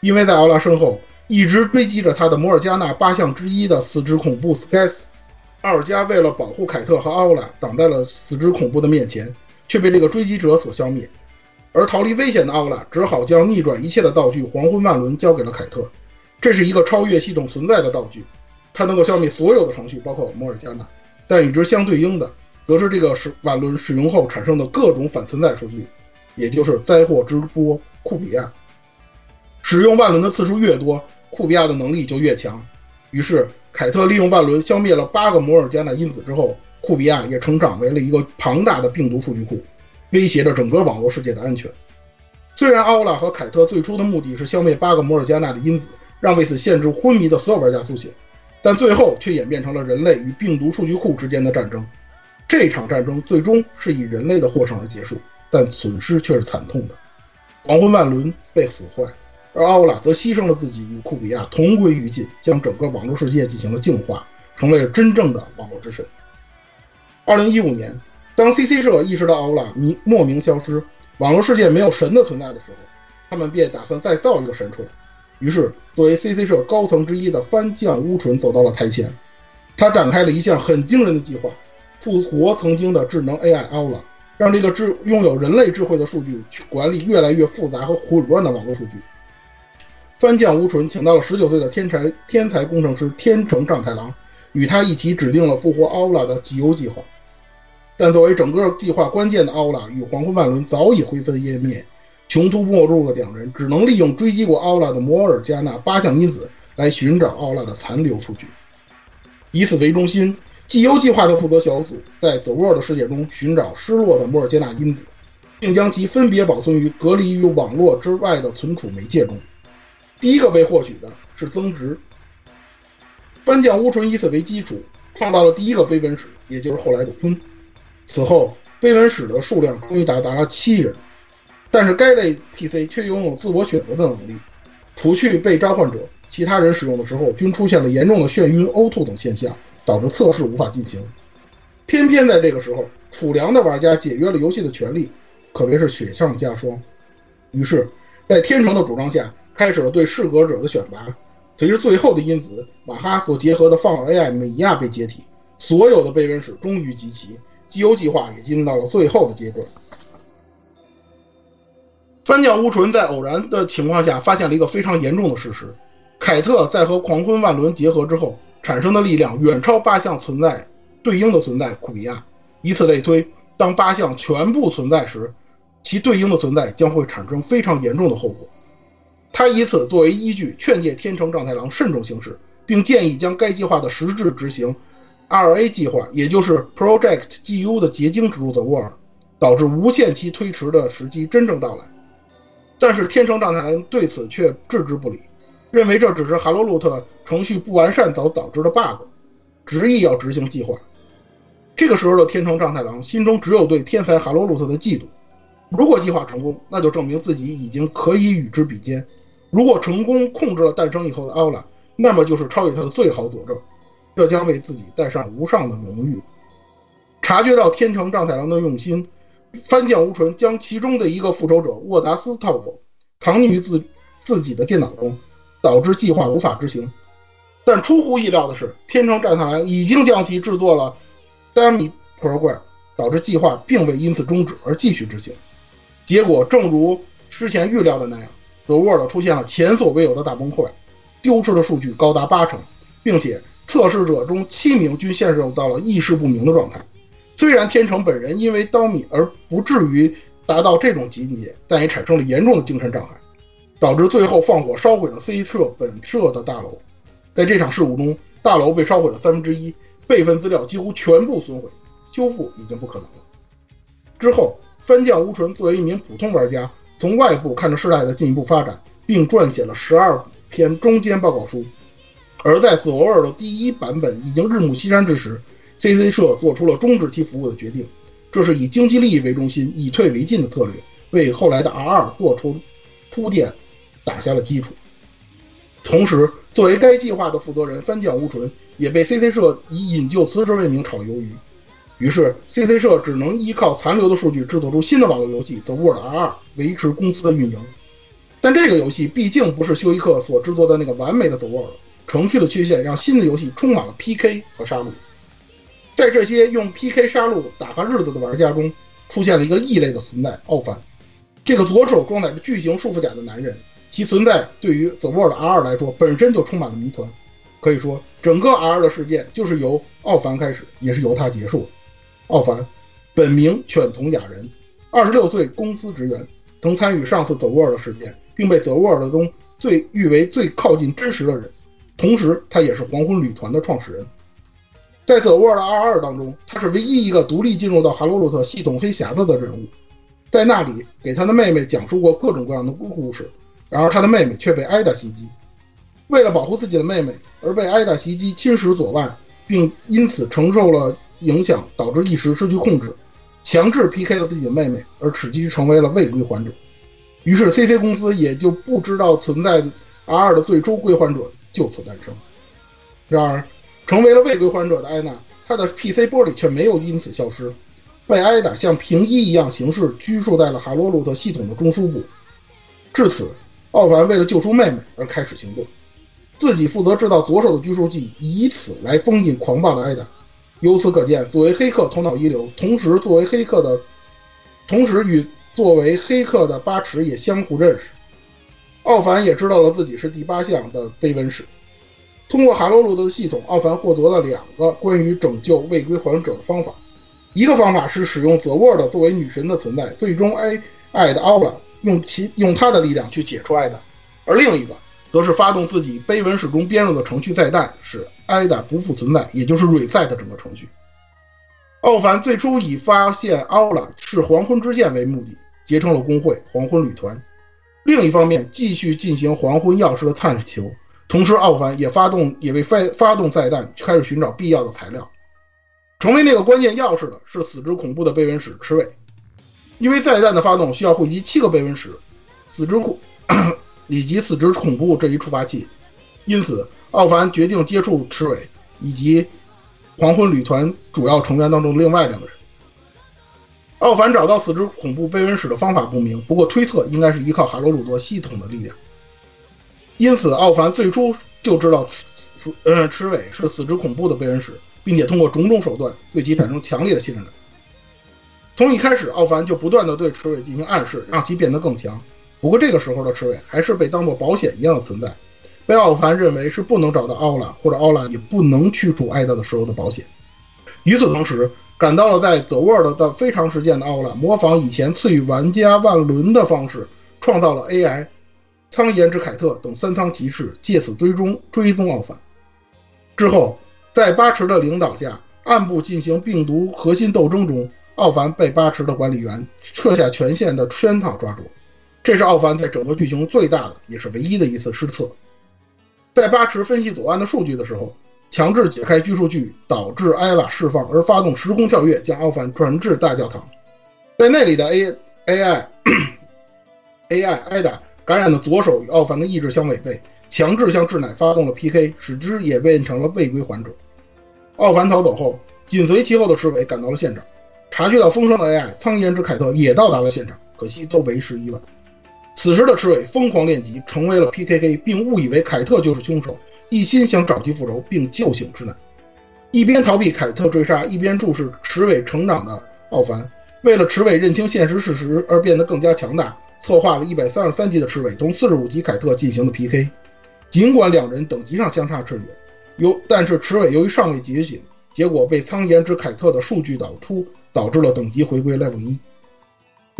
因为在奥拉身后。一直追击着他的摩尔加纳八项之一的死之恐怖 Skys，奥尔加为了保护凯特和奥拉，挡在了死之恐怖的面前，却被这个追击者所消灭。而逃离危险的奥拉只好将逆转一切的道具黄昏万轮交给了凯特。这是一个超越系统存在的道具，它能够消灭所有的程序，包括摩尔加纳。但与之相对应的，则是这个使万轮使用后产生的各种反存在数据，也就是灾祸之波库比亚。使用万轮的次数越多，库比亚的能力就越强，于是凯特利用万轮消灭了八个摩尔加纳因子之后，库比亚也成长为了一个庞大的病毒数据库，威胁着整个网络世界的安全。虽然奥拉和凯特最初的目的是消灭八个摩尔加纳的因子，让为此陷入昏迷的所有玩家苏醒，但最后却演变成了人类与病毒数据库之间的战争。这场战争最终是以人类的获胜而结束，但损失却是惨痛的。黄昏万轮被损坏。而奥拉则牺牲了自己，与库比亚同归于尽，将整个网络世界进行了净化，成为了真正的网络之神。二零一五年，当 CC 社意识到奥拉名莫名消失，网络世界没有神的存在的时候，他们便打算再造一个神出来。于是，作为 CC 社高层之一的番将乌纯走到了台前，他展开了一项很惊人的计划：复活曾经的智能 AI 奥拉，让这个智拥有人类智慧的数据去管理越来越复杂和混乱的网络数据。番将乌纯请到了十九岁的天才天才工程师天成丈太郎，与他一起指定了复活奥拉的集邮计划。但作为整个计划关键的奥拉与黄昏万轮早已灰飞烟灭，穷途末路的两人只能利用追击过奥拉的摩尔加纳八项因子来寻找奥拉的残留数据。以此为中心，集邮计划的负责小组在走 o 的世界中寻找失落的摩尔加纳因子，并将其分别保存于隔离于网络之外的存储媒介中。第一个被获取的是增值。班将乌纯以此为基础，创造了第一个碑文史，也就是后来的鲲。此后，碑文史的数量终于达达了七人。但是该类 PC 却拥有自我选择的能力，除去被召唤者，其他人使用的时候均出现了严重的眩晕、呕吐等现象，导致测试无法进行。偏偏在这个时候，楚良的玩家解约了游戏的权利，可谓是雪上加霜。于是，在天成的主张下，开始了对适格者的选拔。随着最后的因子马哈所结合的放 AI 美亚被解体，所有的碑文史终于集齐，基优计划也进入到了最后的阶段。翻将乌纯在偶然的情况下发现了一个非常严重的事实：凯特在和狂婚万轮结合之后产生的力量远超八项存在对应的存在库比亚。以此类推，当八项全部存在时，其对应的存在将会产生非常严重的后果。他以此作为依据，劝诫天成丈太郎慎重行事，并建议将该计划的实质执行 R.A 计划，也就是 Project G.U 的结晶植入 The World，导致无限期推迟的时机真正到来。但是天成丈太郎对此却置之不理，认为这只是哈罗路特程序不完善所导致的 bug，执意要执行计划。这个时候的天成丈太郎心中只有对天才哈罗路特的嫉妒。如果计划成功，那就证明自己已经可以与之比肩；如果成功控制了诞生以后的奥拉，那么就是超越他的最好佐证，这将为自己带上无上的荣誉。察觉到天成丈太郎的用心，番将无纯将其中的一个复仇者沃达斯套走，藏匿于自自己的电脑中，导致计划无法执行。但出乎意料的是，天成丈太郎已经将其制作了 dummy program，导致计划并未因此终止而继续执行。结果正如之前预料的那样，The World 出现了前所未有的大崩溃，丢失的数据高达八成，并且测试者中七名均陷入到了意识不明的状态。虽然天成本人因为刀米而不至于达到这种境界，但也产生了严重的精神障碍，导致最后放火烧毁了 C 社本社的大楼。在这场事故中，大楼被烧毁了三分之一，备份资料几乎全部损毁，修复已经不可能了。之后。番将乌纯作为一名普通玩家，从外部看着事态的进一步发展，并撰写了十二篇中间报告书。而在索尔的第一版本已经日暮西山之时，CC 社做出了终止其服务的决定。这是以经济利益为中心、以退为进的策略，为后来的 R2 做出铺垫，打下了基础。同时，作为该计划的负责人，番将无纯也被 CC 社以引咎辞职为名炒了鱿鱼。于是，CC 社只能依靠残留的数据制作出新的网络游戏《The World R2》，维持公司的运营。但这个游戏毕竟不是休伊克所制作的那个完美的《The World》，程序的缺陷让新的游戏充满了 PK 和杀戮。在这些用 PK 杀戮打发日子的玩家中，出现了一个异类的存在——奥凡。这个左手装载着巨型束缚甲的男人，其存在对于《The World R2》来说本身就充满了谜团。可以说，整个 R2 的事件就是由奥凡开始，也是由他结束。奥凡，本名犬童雅人，二十六岁，公司职员，曾参与上次 The World 事件，并被 The World 中最誉为最靠近真实的人。同时，他也是黄昏旅团的创始人。在 The World 二二当中，他是唯一一个独立进入到哈罗洛特系统黑匣子的人物，在那里给他的妹妹讲述过各种各样的故事。然而，他的妹妹却被艾达袭击。为了保护自己的妹妹，而被艾达袭击侵蚀左腕，并因此承受了。影响导致一时失去控制，强制 PK 了自己的妹妹，而使其成为了未归还者。于是 CC 公司也就不知道存在 R2 的最初归还者就此诞生。然而，成为了未归还者的艾娜，她的 PC 玻璃却没有因此消失，被艾达像平一一样形式拘束在了哈罗鲁特系统的中枢部。至此，奥凡为了救出妹妹而开始行动，自己负责制造左手的拘束剂，以此来封印狂暴的艾达。由此可见，作为黑客头脑一流，同时作为黑客的，同时与作为黑客的八尺也相互认识。奥凡也知道了自己是第八项的碑文史。通过哈罗鲁的系统，奥凡获得了两个关于拯救未归还者的方法。一个方法是使用泽沃尔作为女神的存在，最终爱爱的奥拉用其用他的力量去解除爱的，而另一个。则是发动自己碑文史中编入的程序再诞，使艾达不复存在，也就是 reset 整个程序。奥凡最初以发现奥拉是黄昏之剑为目的，结成了工会黄昏旅团。另一方面，继续进行黄昏钥匙的探求，同时奥凡也发动也为发发动再弹开始寻找必要的材料。成为那个关键钥匙的是死之恐怖的碑文史赤尾。因为再弹的发动需要汇集七个贝文石、死之恐 以及死之恐怖这一触发器，因此奥凡决定接触赤尾以及黄昏旅团主要成员当中另外两个人。奥凡找到死之恐怖贝文史的方法不明，不过推测应该是依靠海罗鲁多系统的力量。因此，奥凡最初就知道池呃赤尾是死之恐怖的贝文史，并且通过种种手段对其产生强烈的信任感。从一开始，奥凡就不断的对赤尾进行暗示，让其变得更强。不过这个时候的赤尾还是被当作保险一样的存在，被奥凡认为是不能找到奥拉，或者奥拉也不能驱除艾达的时候的保险。与此同时，赶到了在 The World 的非常事件的奥拉，模仿以前赐予玩家万轮的方式，创造了 AI 苍岩之凯特等三仓骑士，借此追踪追踪奥凡。之后，在巴池的领导下，暗部进行病毒核心斗争中，奥凡被巴池的管理员撤下权限的圈套抓住。这是奥凡在整个剧情最大的也是唯一的一次失策。在巴池分析左岸的数据的时候，强制解开拘束具，导致艾拉释放而发动时空跳跃，将奥凡转至大教堂。在那里的 A A I A I 艾达感染的左手与奥凡的意志相违背，强制向智乃发动了 P K，使之也变成了未归还者。奥凡逃走后，紧随其后的赤尾赶到了现场，察觉到风声的 A I 苍岩之凯特也到达了现场，可惜都为时已晚。此时的赤尾疯狂练级，成为了 P K K，并误以为凯特就是凶手。一心想找其复仇并救醒之乃，一边逃避凯特追杀，一边注视池尾成长的奥凡，为了池尾认清现实事实而变得更加强大，策划了一百三十三级的池尾同四十五级凯特进行的 PK。尽管两人等级上相差甚远，由但是池尾由于尚未觉醒，结果被苍岩之凯特的数据导出，导致了等级回归 level 一。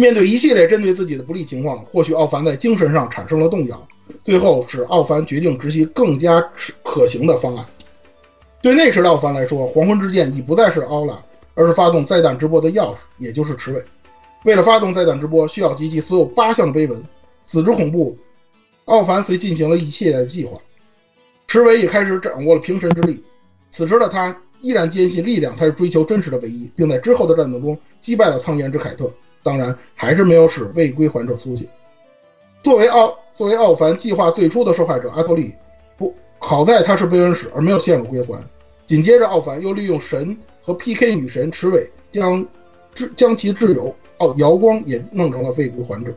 面对一系列针对自己的不利情况，或许奥凡在精神上产生了动摇。最后使奥凡决定执行更加可行的方案。对那时的奥凡来说，黄昏之剑已不再是奥拉，而是发动再弹直播的钥匙，也就是池尾。为了发动再弹直播，需要集齐所有八项的碑文。死之恐怖，奥凡遂进行了一系列的计划。池尾也开始掌握了平神之力。此时的他依然坚信力量才是追求真实的唯一，并在之后的战斗中击败了苍岩之凯特。当然，还是没有使未归还者苏醒。作为奥。作为奥凡计划最初的受害者，阿托利不好在他是贝恩使而没有陷入归还。紧接着，奥凡又利用神和 PK 女神池尾将挚将其挚友奥瑶光也弄成了未归还者。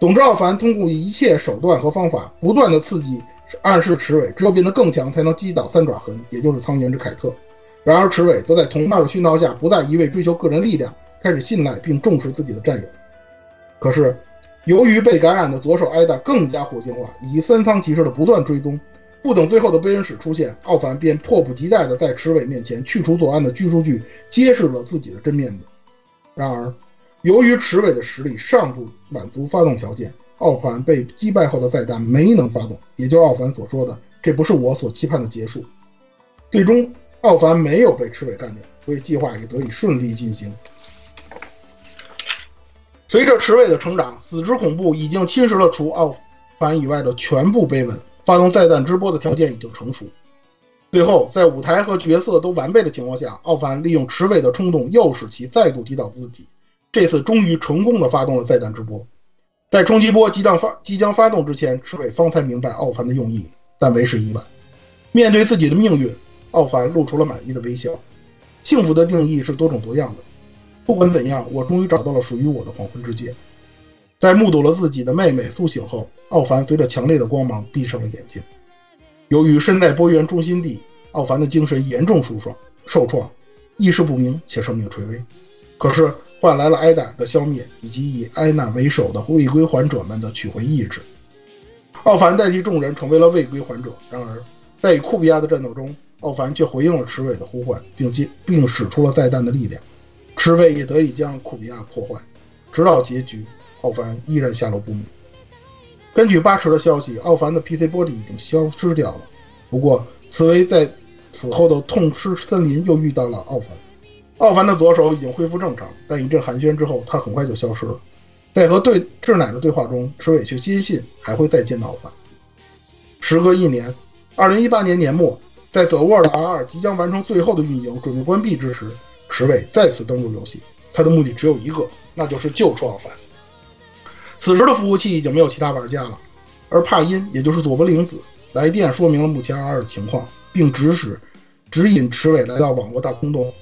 总之，奥凡通过一切手段和方法，不断的刺激暗示池尾，只有变得更强，才能击倒三爪痕，也就是苍岩之凯特。然而，池尾则在同伴的熏陶下，不再一味追求个人力量，开始信赖并重视自己的战友。可是。由于被感染的左手艾达更加活性化，以及三仓骑士的不断追踪，不等最后的悲人使出现，奥凡便迫不及待地在池尾面前去除左岸的拘束具，揭示了自己的真面目。然而，由于池尾的实力尚不满足发动条件，奥凡被击败后的再弹没能发动，也就是奥凡所说的“这不是我所期盼的结束”。最终，奥凡没有被池尾干掉，所以计划也得以顺利进行。随着池尾的成长，死之恐怖已经侵蚀了除奥凡以外的全部碑文。发动再弹直播的条件已经成熟。最后，在舞台和角色都完备的情况下，奥凡利用池尾的冲动，诱使其再度击倒自己。这次终于成功的发动了再弹直播。在冲击波即将发即将发动之前，池尾方才明白奥凡的用意，但为时已晚。面对自己的命运，奥凡露出了满意的微笑。幸福的定义是多种多样的。不管怎样，我终于找到了属于我的黄昏之剑。在目睹了自己的妹妹苏醒后，奥凡随着强烈的光芒闭上了眼睛。由于身在波源中心地，奥凡的精神严重受创，受创，意识不明且生命垂危。可是换来了艾达的消灭，以及以艾娜为首的未归还者们的取回意志。奥凡代替众人成为了未归还者。然而，在与库比亚的战斗中，奥凡却回应了池尾的呼唤，并接并使出了再弹的力量。赤尾也得以将库比亚破坏，直到结局，奥凡依然下落不明。根据巴池的消息，奥凡的 PC 玻璃已经消失掉了。不过，茨维在此后的痛失森林又遇到了奥凡。奥凡的左手已经恢复正常，但一阵寒暄之后，他很快就消失了。在和对智乃的对话中，赤尾却坚信还会再见到奥凡。时隔一年，二零一八年年末，在 The World R2 即将完成最后的运营，准备关闭之时。池尾再次登陆游戏，他的目的只有一个：那就是救出奥凡。此时的服务器已经没有其他玩家了，而帕因，也就是佐伯灵子，来电说明了目前 R 的情况，并指使指引池尾来到网络大空洞。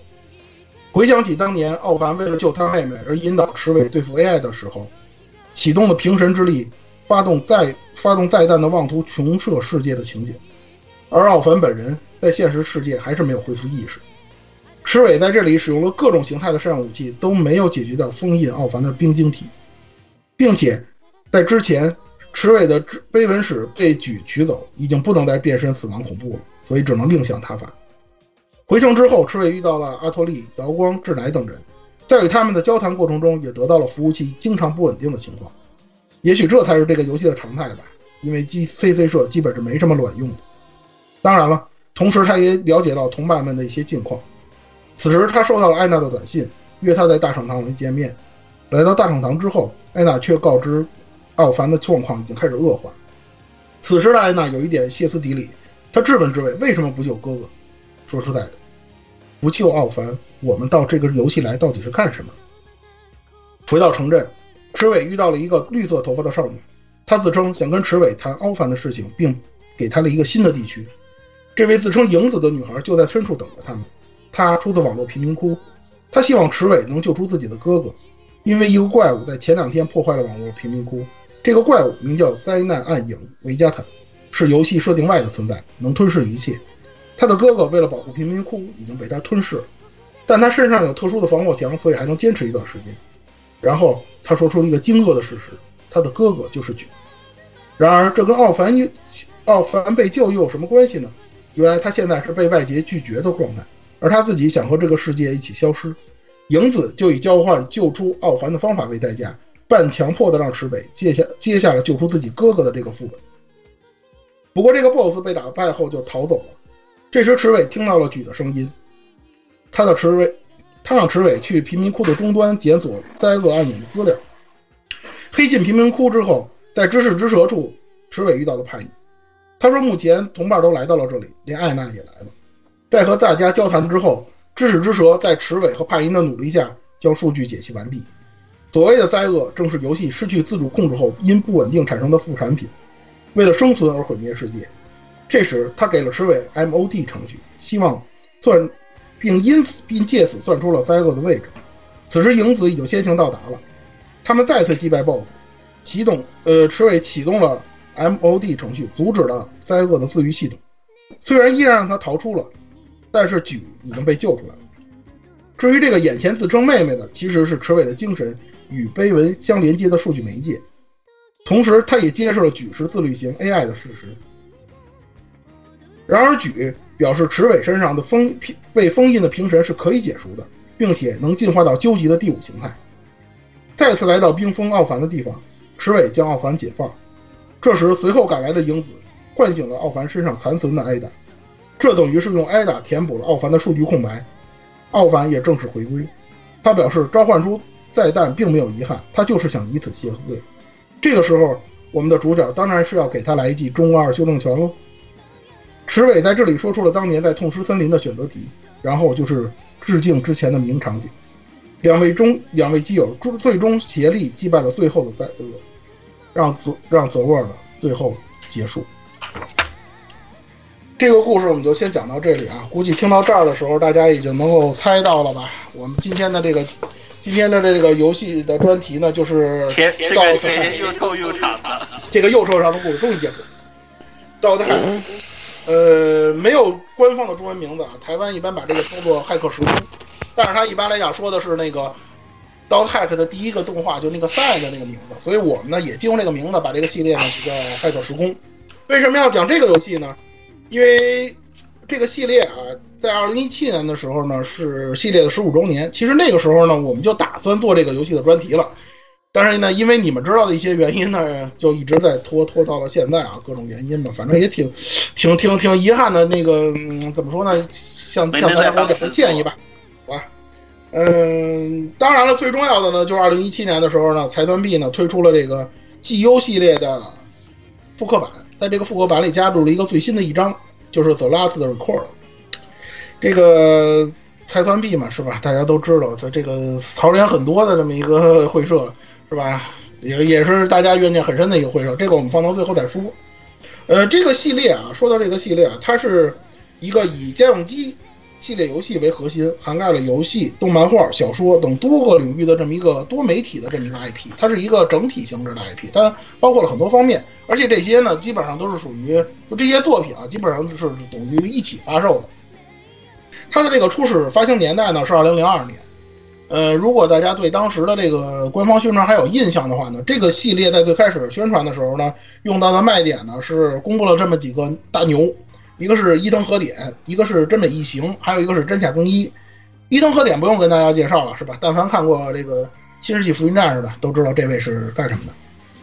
回想起当年奥凡为了救他妹妹而引导池尾对付 AI 的时候，启动了平神之力，发动再发动再弹的妄图穷摄世界的情景，而奥凡本人在现实世界还是没有恢复意识。池尾在这里使用了各种形态的摄像武器，都没有解决掉封印奥凡的冰晶体，并且在之前，池尾的碑文史被举取走，已经不能再变身死亡恐怖了，所以只能另想他法。回城之后，池尾遇到了阿托利、瑶光、志乃等人，在与他们的交谈过程中，也得到了服务器经常不稳定的情况。也许这才是这个游戏的常态吧，因为 G C C 社基本是没什么卵用的。当然了，同时他也了解到同伴们的一些近况。此时，他收到了艾娜的短信，约他在大圣堂里见面。来到大圣堂之后，艾娜却告知奥凡的状况已经开始恶化。此时的艾娜有一点歇斯底里，她质问之位为什么不救哥哥？说实在的，不救奥凡，我们到这个游戏来到底是干什么？回到城镇，池尾遇到了一个绿色头发的少女，她自称想跟池尾谈奥凡的事情，并给他了一个新的地区。这位自称影子的女孩就在深处等着他们。他出自网络贫民窟，他希望池尾能救出自己的哥哥，因为一个怪物在前两天破坏了网络贫民窟。这个怪物名叫灾难暗影维加坦，是游戏设定外的存在，能吞噬一切。他的哥哥为了保护贫民窟，已经被他吞噬了，但他身上有特殊的防火墙，所以还能坚持一段时间。然后他说出了一个惊愕的事实：他的哥哥就是举。然而，这跟奥凡奥凡被救又有什么关系呢？原来他现在是被外界拒绝的状态，而他自己想和这个世界一起消失。影子就以交换救出奥凡的方法为代价，半强迫的让池北接下接下了救出自己哥哥的这个副本。不过，这个 BOSS 被打败后就逃走了。这时，池尾听到了举的声音，他的池尾，他让池尾去贫民窟的终端检索灾厄暗影的资料。黑进贫民窟之后，在知识之蛇处，池尾遇到了帕伊。他说，目前同伴都来到了这里，连艾娜也来了。在和大家交谈之后，知识之蛇在池尾和帕因的努力下，将数据解析完毕。所谓的灾厄，正是游戏失去自主控制后因不稳定产生的副产品，为了生存而毁灭世界。这时，他给了池尾 MOD 程序，希望算，并因此并借此算出了灾厄的位置。此时，影子已经先行到达了，他们再次击败 BOSS，启动呃，池尾启动了 MOD 程序，阻止了灾厄的自愈系统。虽然依然让他逃出了，但是举已经被救出来了。至于这个眼前自称妹妹的，其实是池尾的精神与碑文相连接的数据媒介，同时他也揭示了举是自律型 AI 的事实。然而，举表示池尾身上的封被封印的平神是可以解除的，并且能进化到究极的第五形态。再次来到冰封奥凡的地方，池尾将奥凡解放。这时，随后赶来的影子唤醒了奥凡身上残存的艾达，这等于是用挨打填补了奥凡的数据空白。奥凡也正式回归。他表示召唤出再弹并没有遗憾，他就是想以此谢罪。这个时候，我们的主角当然是要给他来一记中二修正拳喽。池尾在这里说出了当年在痛失森林的选择题，然后就是致敬之前的名场景。两位中两位基友最最终协力击败了最后的灾厄，让泽让泽沃的最后结束。这个故事我们就先讲到这里啊！估计听到这儿的时候，大家已经能够猜到了吧？我们今天的这个今天的这个游戏的专题呢，就是甜这个甜又臭又长的，这个又臭又长的故事终于结束。到的呃，没有官方的中文名字啊，台湾一般把这个称作《骇客时空》，但是它一般来讲说的是那个《Dot Hack》的第一个动画，就那个赛的那个名字，所以我们呢也借用这个名字，把这个系列呢就叫《骇客时空》。为什么要讲这个游戏呢？因为这个系列啊，在二零一七年的时候呢，是系列的十五周年。其实那个时候呢，我们就打算做这个游戏的专题了，但是呢，因为你们知道的一些原因呢，就一直在拖，拖到了现在啊，各种原因吧，反正也挺、挺、挺、挺遗憾的。那个、嗯、怎么说呢？向向大家表示歉意吧，好吧。嗯，当然了，最重要的呢，就是二零一七年的时候呢，财团币呢推出了这个 GU 系列的复刻版。在这个复刻版里加入了一个最新的一章，就是 The Last Record。这个财团币嘛，是吧？大家都知道，这这个槽点很多的这么一个会社，是吧？也也是大家怨念很深的一个会社，这个我们放到最后再说。呃，这个系列啊，说到这个系列啊，它是一个以家用机系列游戏为核心，涵盖了游戏、动漫画、小说等多个领域的这么一个多媒体的这么一个 IP，它是一个整体性质的 IP，它包括了很多方面，而且这些呢，基本上都是属于就这些作品啊，基本上是等于一起发售的。它的这个初始发行年代呢是二零零二年，呃，如果大家对当时的这个官方宣传还有印象的话呢，这个系列在最开始宣传的时候呢，用到的卖点呢是公布了这么几个大牛，一个是伊藤和典，一个是真美异形，还有一个是真夏更一。伊藤和典不用跟大家介绍了，是吧？但凡看过这个《新世纪福音战士》的都知道这位是干什么的。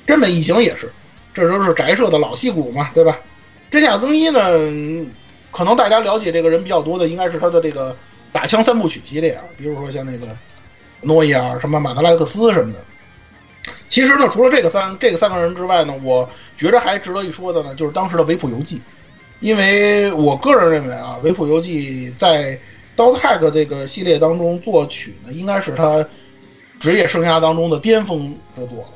真美异形也是，这都是宅社的老戏骨嘛，对吧？真夏更一呢？可能大家了解这个人比较多的，应该是他的这个打枪三部曲系列啊，比如说像那个诺伊尔、什么马特莱克斯什么的。其实呢，除了这个三这个三个人之外呢，我觉着还值得一说的呢，就是当时的维普游记，因为我个人认为啊，维普游记在《刀 tag》这个系列当中作曲呢，应该是他职业生涯当中的巅峰之作。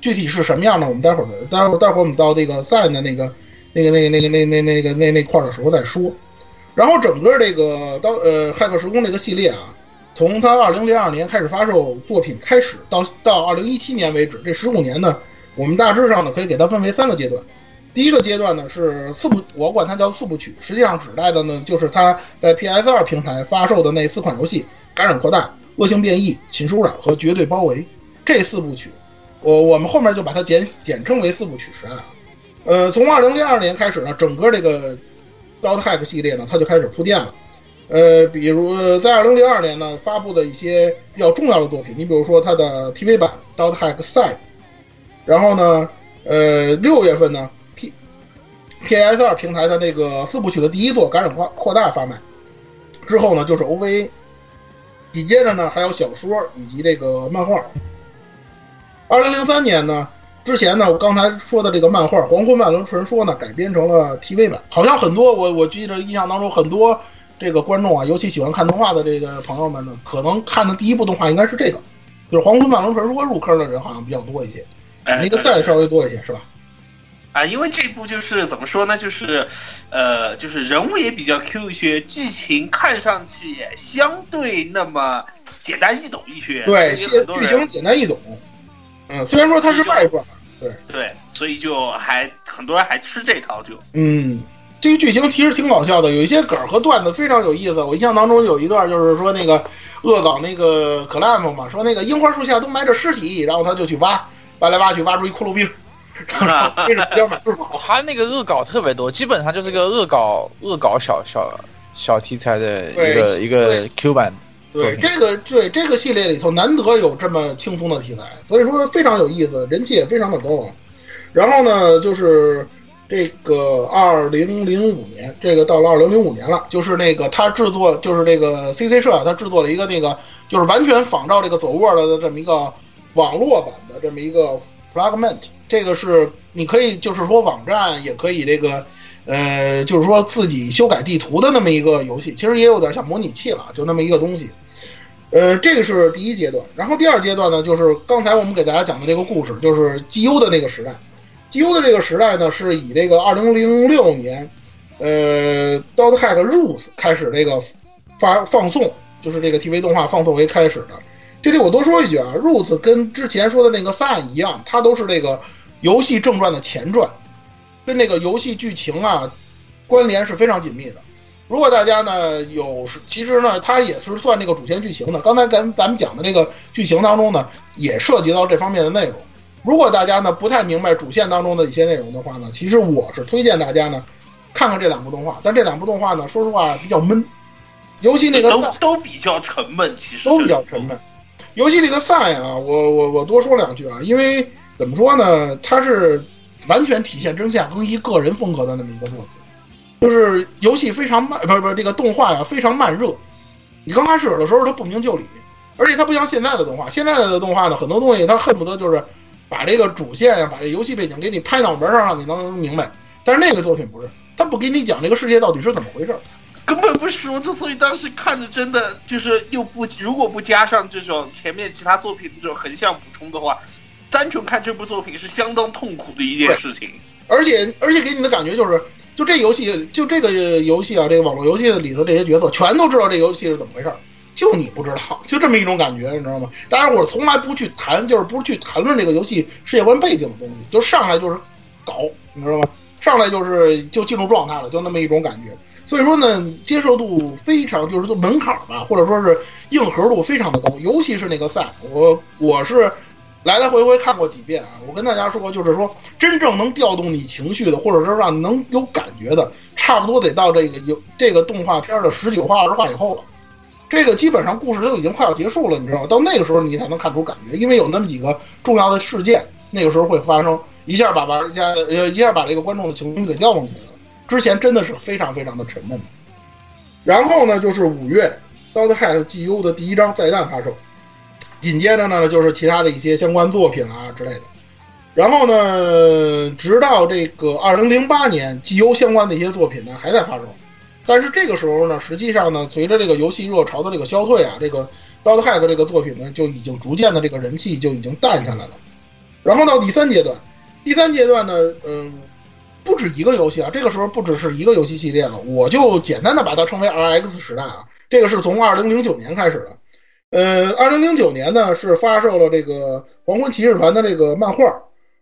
具体是什么样呢？我们待会儿待会儿待会儿我们到这个 sign 的那个。那个、那个、那个、那、那、那个、那那块的时候再说。然后整个这个刀呃《骇客时空》这个系列啊，从它二零零二年开始发售作品开始，到到二零一七年为止，这十五年呢，我们大致上呢可以给它分为三个阶段。第一个阶段呢是四部，我管它叫四部曲，实际上指代的呢就是它在 PS 二平台发售的那四款游戏：感染扩大、恶性变异、侵疏染和绝对包围。这四部曲，我我们后面就把它简简称为四部曲时代啊。呃，从二零零二年开始呢，整个这个《Dot Hack》系列呢，它就开始铺垫了。呃，比如在二零零二年呢，发布的一些比较重要的作品，你比如说它的 TV 版《Dot Hack Side》，然后呢，呃，六月份呢 PS 二平台的这个四部曲的第一作《感染扩扩大》发卖，之后呢就是 OVA，紧接着呢还有小说以及这个漫画。二零零三年呢。之前呢，我刚才说的这个漫画《黄昏万轮传说》呢，改编成了 TV 版。好像很多我我记得印象当中，很多这个观众啊，尤其喜欢看动画的这个朋友们呢，可能看的第一部动画应该是这个，就是《黄昏万轮传说》入坑的人好像比较多一些，那个赛稍微多一些，是吧？啊，因为这部就是怎么说呢，就是，呃，就是人物也比较 Q 一些，剧情看上去也相对那么简单易懂一些。对，剧情简单易懂。嗯，虽然说它是外传。对对，所以就还很多人还吃这套就，嗯，这个剧情其实挺搞笑的，有一些梗和段子非常有意思。我印象当中有一段就是说那个恶搞那个克莱姆嘛，说那个樱花树下都埋着尸体，然后他就去挖，挖来挖去挖出一骷髅兵，这是比较满足。他那个恶搞特别多，基本上就是个恶搞恶搞小小小题材的一个一个 Q 版。对这个，对这个系列里头难得有这么轻松的题材，所以说非常有意思，人气也非常的高。然后呢，就是这个二零零五年，这个到了二零零五年了，就是那个他制作，就是这个 CC 社，他制作了一个那个，就是完全仿照这个走 Word 的这么一个网络版的这么一个 Fragment。这个是你可以就是说网站也可以这个。呃，就是说自己修改地图的那么一个游戏，其实也有点像模拟器了，就那么一个东西。呃，这个是第一阶段，然后第二阶段呢，就是刚才我们给大家讲的这个故事，就是 G.U 的那个时代。G.U 的这个时代呢，是以这个二零零六年，呃，《Dot Hack Rules》开始这个发放送，就是这个 TV 动画放送为开始的。这里我多说一句啊，《，Roots》跟之前说的那个《Sun》一样，它都是这个游戏正传的前传。跟那个游戏剧情啊，关联是非常紧密的。如果大家呢有，其实呢它也是算这个主线剧情的。刚才咱咱们讲的这个剧情当中呢，也涉及到这方面的内容。如果大家呢不太明白主线当中的一些内容的话呢，其实我是推荐大家呢看看这两部动画。但这两部动画呢，说实话比较闷。游戏那个都都比较沉闷，其实都比较沉闷。游戏里的赛啊，我我我多说两句啊，因为怎么说呢，它是。完全体现真相更一个人风格的那么一个作品，就是游戏非常慢，不是不是这个动画呀非常慢热。你刚开始的时候它不明就里，而且它不像现在的动画，现在的动画呢很多东西它恨不得就是把这个主线呀，把这游戏背景给你拍脑门上让你能明白。但是那个作品不是，它不给你讲这个世界到底是怎么回事。根本不是如此，所以当时看着真的就是又不如果不加上这种前面其他作品的这种横向补充的话，单纯看这部作品是相当痛苦的一件事情。而且而且给你的感觉就是，就这游戏就这个游戏啊，这个网络游戏里头这些角色全都知道这游戏是怎么回事儿，就你不知道，就这么一种感觉，你知道吗？当然我从来不去谈，就是不去谈论这个游戏世界观背景的东西，就上来就是搞，你知道吗？上来就是就进入状态了，就那么一种感觉。所以说呢，接受度非常，就是说门槛吧，或者说是硬核度非常的高，尤其是那个赛，我我是来来回回看过几遍啊。我跟大家说，就是说真正能调动你情绪的，或者说让能有感觉的，差不多得到这个有这个动画片的十九话二十话以后了。这个基本上故事都已经快要结束了，你知道吗？到那个时候你才能看出感觉，因为有那么几个重要的事件，那个时候会发生，一下把玩家呃一下把这个观众的情绪给调动起来。之前真的是非常非常的沉闷的。然后呢，就是五月《Dot Hack GU》的第一章再弹发售，紧接着呢就是其他的一些相关作品啊之类的。然后呢，直到这个二零零八年，GU 相关的一些作品呢还在发售。但是这个时候呢，实际上呢，随着这个游戏热潮的这个消退啊，这个《Dot Hack》这个作品呢就已经逐渐的这个人气就已经淡下来了。然后到第三阶段，第三阶段呢，嗯。不止一个游戏啊，这个时候不只是一个游戏系列了，我就简单的把它称为 RX 时代啊。这个是从二零零九年开始的，呃，二零零九年呢是发售了这个《黄昏骑士团》的这个漫画，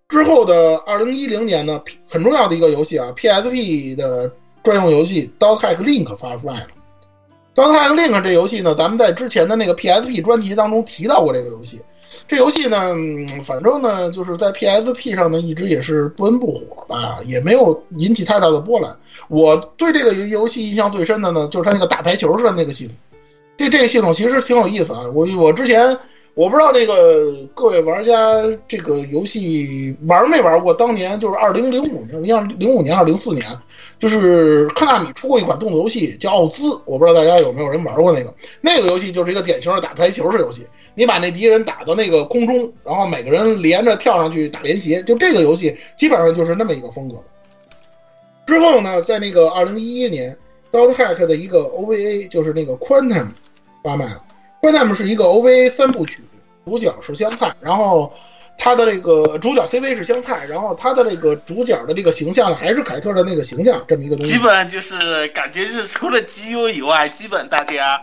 之后的二零一零年呢，很重要的一个游戏啊，PSP 的专用游戏《Dot Hack Link》发出来了。《Dot Hack Link》这游戏呢，咱们在之前的那个 PSP 专题当中提到过这个游戏。这游戏呢，反正呢，就是在 PSP 上呢，一直也是不温不火吧，也没有引起太大的波澜。我对这个游戏印象最深的呢，就是它那个打排球似的那个系统。这这个系统其实挺有意思啊。我我之前我不知道这个各位玩家这个游戏玩没玩过？当年就是二零零五年，像零五年还是零四年，就是科纳米出过一款动作游戏叫《奥兹》，我不知道大家有没有人玩过那个？那个游戏就是一个典型的打排球式游戏。你把那敌人打到那个空中，然后每个人连着跳上去打连携，就这个游戏基本上就是那么一个风格。之后呢，在那个二零一一年，Dot Hack 的一个 OVA 就是那个 Quantum 发卖了。Quantum 是一个 OVA 三部曲，主角是香菜，然后他的这个主角 CV 是香菜，然后他的这个主角的这个形象还是凯特的那个形象，这么一个东西。基本就是感觉是除了 GU 以外，基本大家。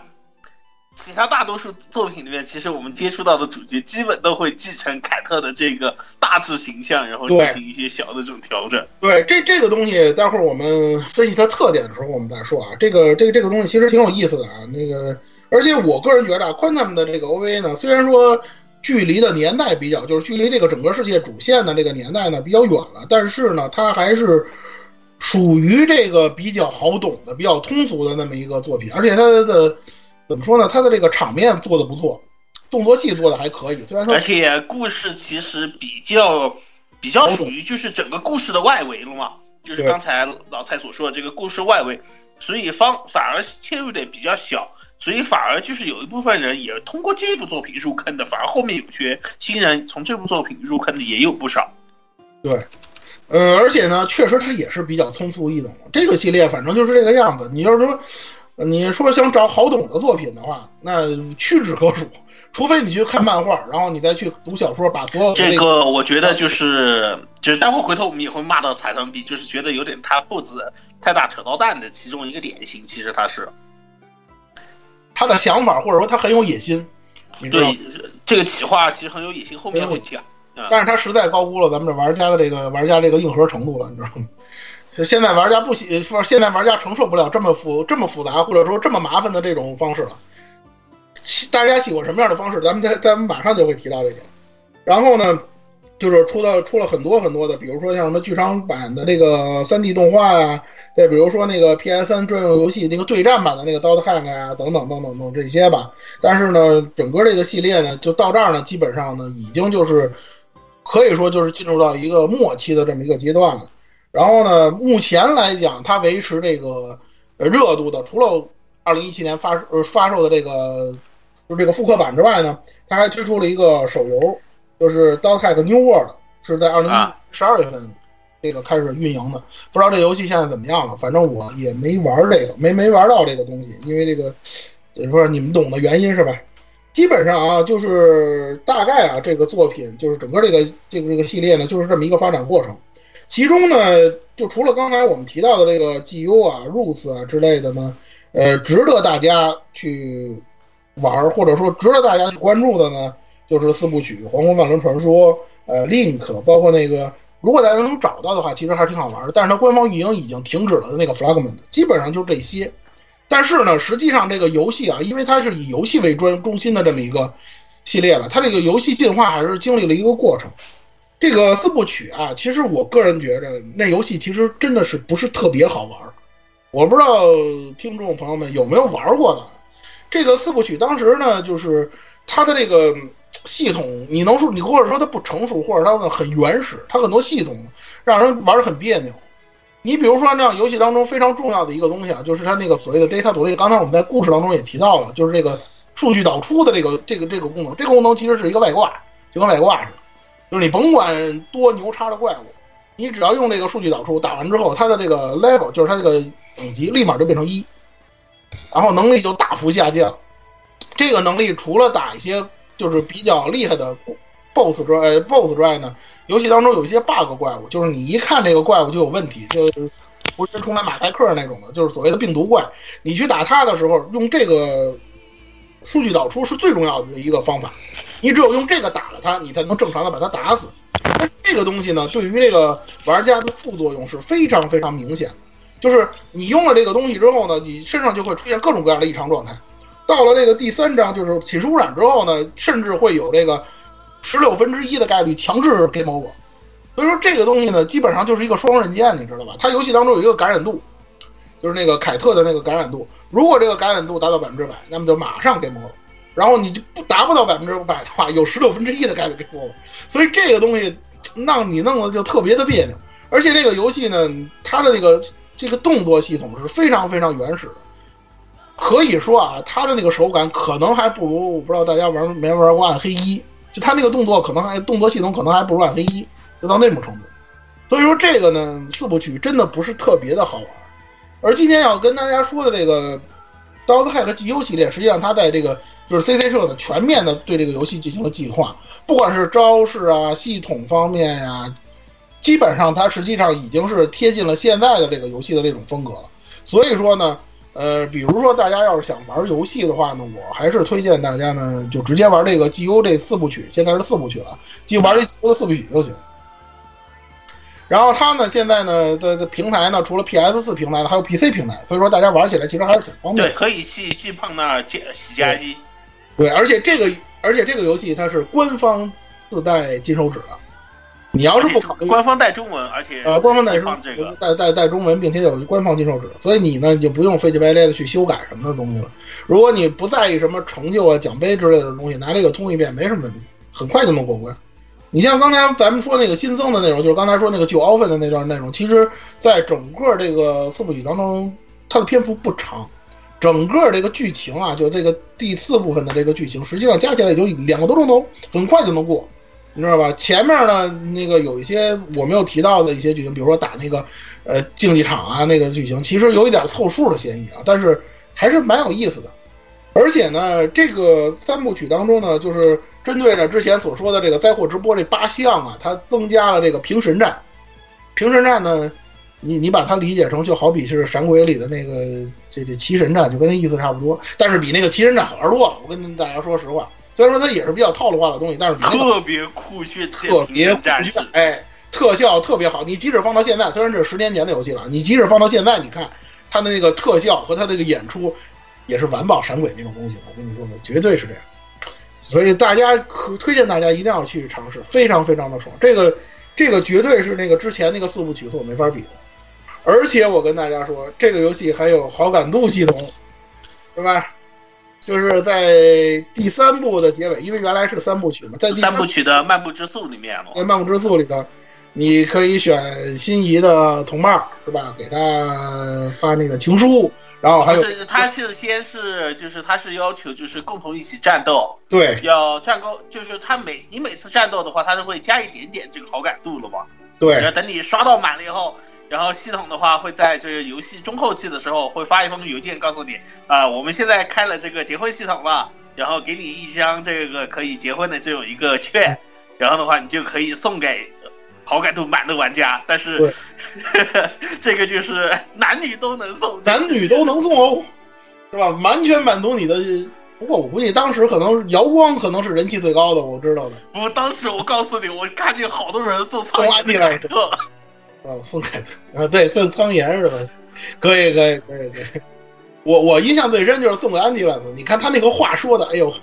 其他大多数作品里面，其实我们接触到的主角基本都会继承凯特的这个大致形象，然后进行一些小的这种调整。对，这这个东西，待会儿我们分析它特点的时候，我们再说啊。这个这个这个东西其实挺有意思的啊。那个，而且我个人觉得，Quantum 的这个 O V 呢，虽然说距离的年代比较，就是距离这个整个世界主线的这个年代呢比较远了，但是呢，它还是属于这个比较好懂的、比较通俗的那么一个作品，而且它的。怎么说呢？他的这个场面做的不错，动作戏做的还可以。虽然说，而且故事其实比较比较属于就是整个故事的外围了嘛，就是刚才老蔡所说的这个故事外围，所以方反而切入点比较小，所以反而就是有一部分人也通过这部作品入坑的，反而后面有些新人从这部作品入坑的也有不少。对，呃，而且呢，确实它也是比较通俗易懂。这个系列反正就是这个样子。你要是说。你说想找好懂的作品的话，那屈指可数。除非你去看漫画，然后你再去读小说，把所有这个，我觉得就是就是，待会回头我们也会骂到彩蛋币，就是觉得有点他步子太大扯到蛋的其中一个典型。其实他是他的想法，或者说他很有野心。对，这个企划其实很有野心，后面会讲。但是他实在高估了咱们这玩家的这个玩家这个硬核程度了，你知道吗？就现在玩家不喜，说现在玩家承受不了这么复这么复杂或者说这么麻烦的这种方式了。大家喜欢什么样的方式？咱们在咱们马上就会提到这点。然后呢，就是出了出了很多很多的，比如说像什么剧场版的这个 3D 动画呀，再比如说那个 PS3 专用游戏那个对战版的那个 Dot Hack 啊，等等等等等这些吧。但是呢，整个这个系列呢，就到这儿呢，基本上呢，已经就是可以说就是进入到一个末期的这么一个阶段了。然后呢，目前来讲，它维持这个呃热度的，除了二零一七年发呃发售的这个就这个复刻版之外呢，它还推出了一个手游，就是《Dota: New World》，是在二零十二月份这个开始运营的，不知道这游戏现在怎么样了。反正我也没玩这个，没没玩到这个东西，因为这个，就是说你们懂的原因是吧？基本上啊，就是大概啊，这个作品就是整个这个这个这个系列呢，就是这么一个发展过程。其中呢，就除了刚才我们提到的这个 GU 啊、Roots 啊之类的呢，呃，值得大家去玩，或者说值得大家去关注的呢，就是四部曲《黄昏万轮传说》、呃，Link，包括那个，如果大家能找到的话，其实还是挺好玩的。但是它官方运营已经停止了的那个 Fragment，基本上就是这些。但是呢，实际上这个游戏啊，因为它是以游戏为专中心的这么一个系列了，它这个游戏进化还是经历了一个过程。这个四部曲啊，其实我个人觉着那游戏其实真的是不是特别好玩。我不知道听众朋友们有没有玩过的这个四部曲。当时呢，就是它的这个系统，你能说你或者说它不成熟，或者它很原始，它很多系统让人玩的很别扭。你比如说，这样游戏当中非常重要的一个东西啊，就是它那个所谓的 data 独立。刚才我们在故事当中也提到了，就是这个数据导出的这个这个这个功能。这个功能其实是一个外挂，就跟外挂似的。就是你甭管多牛叉的怪物，你只要用这个数据导出，打完之后，它的这个 level 就是它这个等级立马就变成一，然后能力就大幅下降。这个能力除了打一些就是比较厉害的 boss 之外，boss 之外呢，游戏当中有一些 bug 怪物，就是你一看这个怪物就有问题，就是不是充满马赛克那种的，就是所谓的病毒怪。你去打它的时候，用这个数据导出是最重要的一个方法。你只有用这个打了它，你才能正常的把它打死。那这个东西呢，对于这个玩家的副作用是非常非常明显的。就是你用了这个东西之后呢，你身上就会出现各种各样的异常状态。到了这个第三章，就是寝室污染之后呢，甚至会有这个十六分之一的概率强制 game over。所以说这个东西呢，基本上就是一个双刃剑，你知道吧？它游戏当中有一个感染度，就是那个凯特的那个感染度。如果这个感染度达到百分之百，那么就马上 game over。然后你就不达不到百分之百的话，有十六分之一的概率 game over。所以这个东西让你弄的就特别的别扭。而且这个游戏呢，它的那个这个动作系统是非常非常原始的。可以说啊，它的那个手感可能还不如我，不知道大家玩没玩过暗黑一，就它那个动作可能还动作系统可能还不如暗黑一，就到那种程度。所以说这个呢，四部曲真的不是特别的好玩。而今天要跟大家说的这个《刀子海》和 GU 系列，实际上它在这个就是 CC 社的全面的对这个游戏进行了进化，不管是招式啊、系统方面呀，基本上它实际上已经是贴近了现在的这个游戏的这种风格了。所以说呢。呃，比如说大家要是想玩游戏的话呢，我还是推荐大家呢，就直接玩这个 GU 这四部曲，现在是四部曲了，就玩这 GU 的四部曲就行。然后它呢，现在呢的的平台呢，除了 PS 四平台呢，还有 PC 平台，所以说大家玩起来其实还是挺方便。对，可以去去碰那儿洗洗家机。对，而且这个而且这个游戏它是官方自带金手指的。你要是不考虑官方带中文，而且呃，官方带中这个带带带中文，并且有官方金手指，所以你呢就不用费劲白咧的去修改什么的东西了。如果你不在意什么成就啊、奖杯之类的东西，拿这个通一遍没什么问题，很快就能过关。你像刚才咱们说那个新增的内容，就是刚才说那个旧 offer 的那段内容，其实在整个这个四部曲当中，它的篇幅不长，整个这个剧情啊，就这个第四部分的这个剧情，实际上加起来也就两个多钟头，很快就能过。你知道吧？前面呢，那个有一些我没有提到的一些剧情，比如说打那个，呃，竞技场啊，那个剧情其实有一点凑数的嫌疑啊，但是还是蛮有意思的。而且呢，这个三部曲当中呢，就是针对着之前所说的这个灾祸直播这八项啊，它增加了这个平神战。平神战呢，你你把它理解成就好比是闪鬼里的那个这这奇神战，就跟那意思差不多，但是比那个奇神战好玩多了。我跟大家说实话。虽然说它也是比较套路化的东西，但是特别酷炫，特别酷炫，哎，特效特别好。你即使放到现在，虽然这是十年前的游戏了，你即使放到现在，你看它的那个特效和它那个演出，也是完爆闪鬼那种东西。我跟你说的，绝对是这样。所以大家可推荐大家一定要去尝试，非常非常的爽。这个这个绝对是那个之前那个四部曲所没法比的。而且我跟大家说，这个游戏还有好感度系统，是吧？就是在第三部的结尾，因为原来是三部曲嘛，在三部曲的漫步之宿里面在漫步之宿里头，你可以选心仪的同伴，是吧？给他发那个情书，然后还有他是先是就是他是要求就是共同一起战斗，对，要战斗，就是他每你每次战斗的话，他都会加一点点这个好感度了嘛。然后对等你刷到满了以后，然后系统的话会在这个游戏中后期的时候会发一封邮件告诉你，啊、我们现在开了这个结婚系统了，然后给你一张这个可以结婚的这种一个券，然后的话你就可以送给好感度满的玩家，但是对 这个就是男女都能送，男女都能送哦，是吧？完全满足你的。不过我估计当时可能瑶光可能是人气最高的，我知道的。不，当时我告诉你，我看见好多人送苍送蝇凯特，啊，送凯特啊，对，送苍岩是吧？可以，可以，可以，可以。我我印象最深就是送给安迪莱特，你看他那个话说的，哎呦，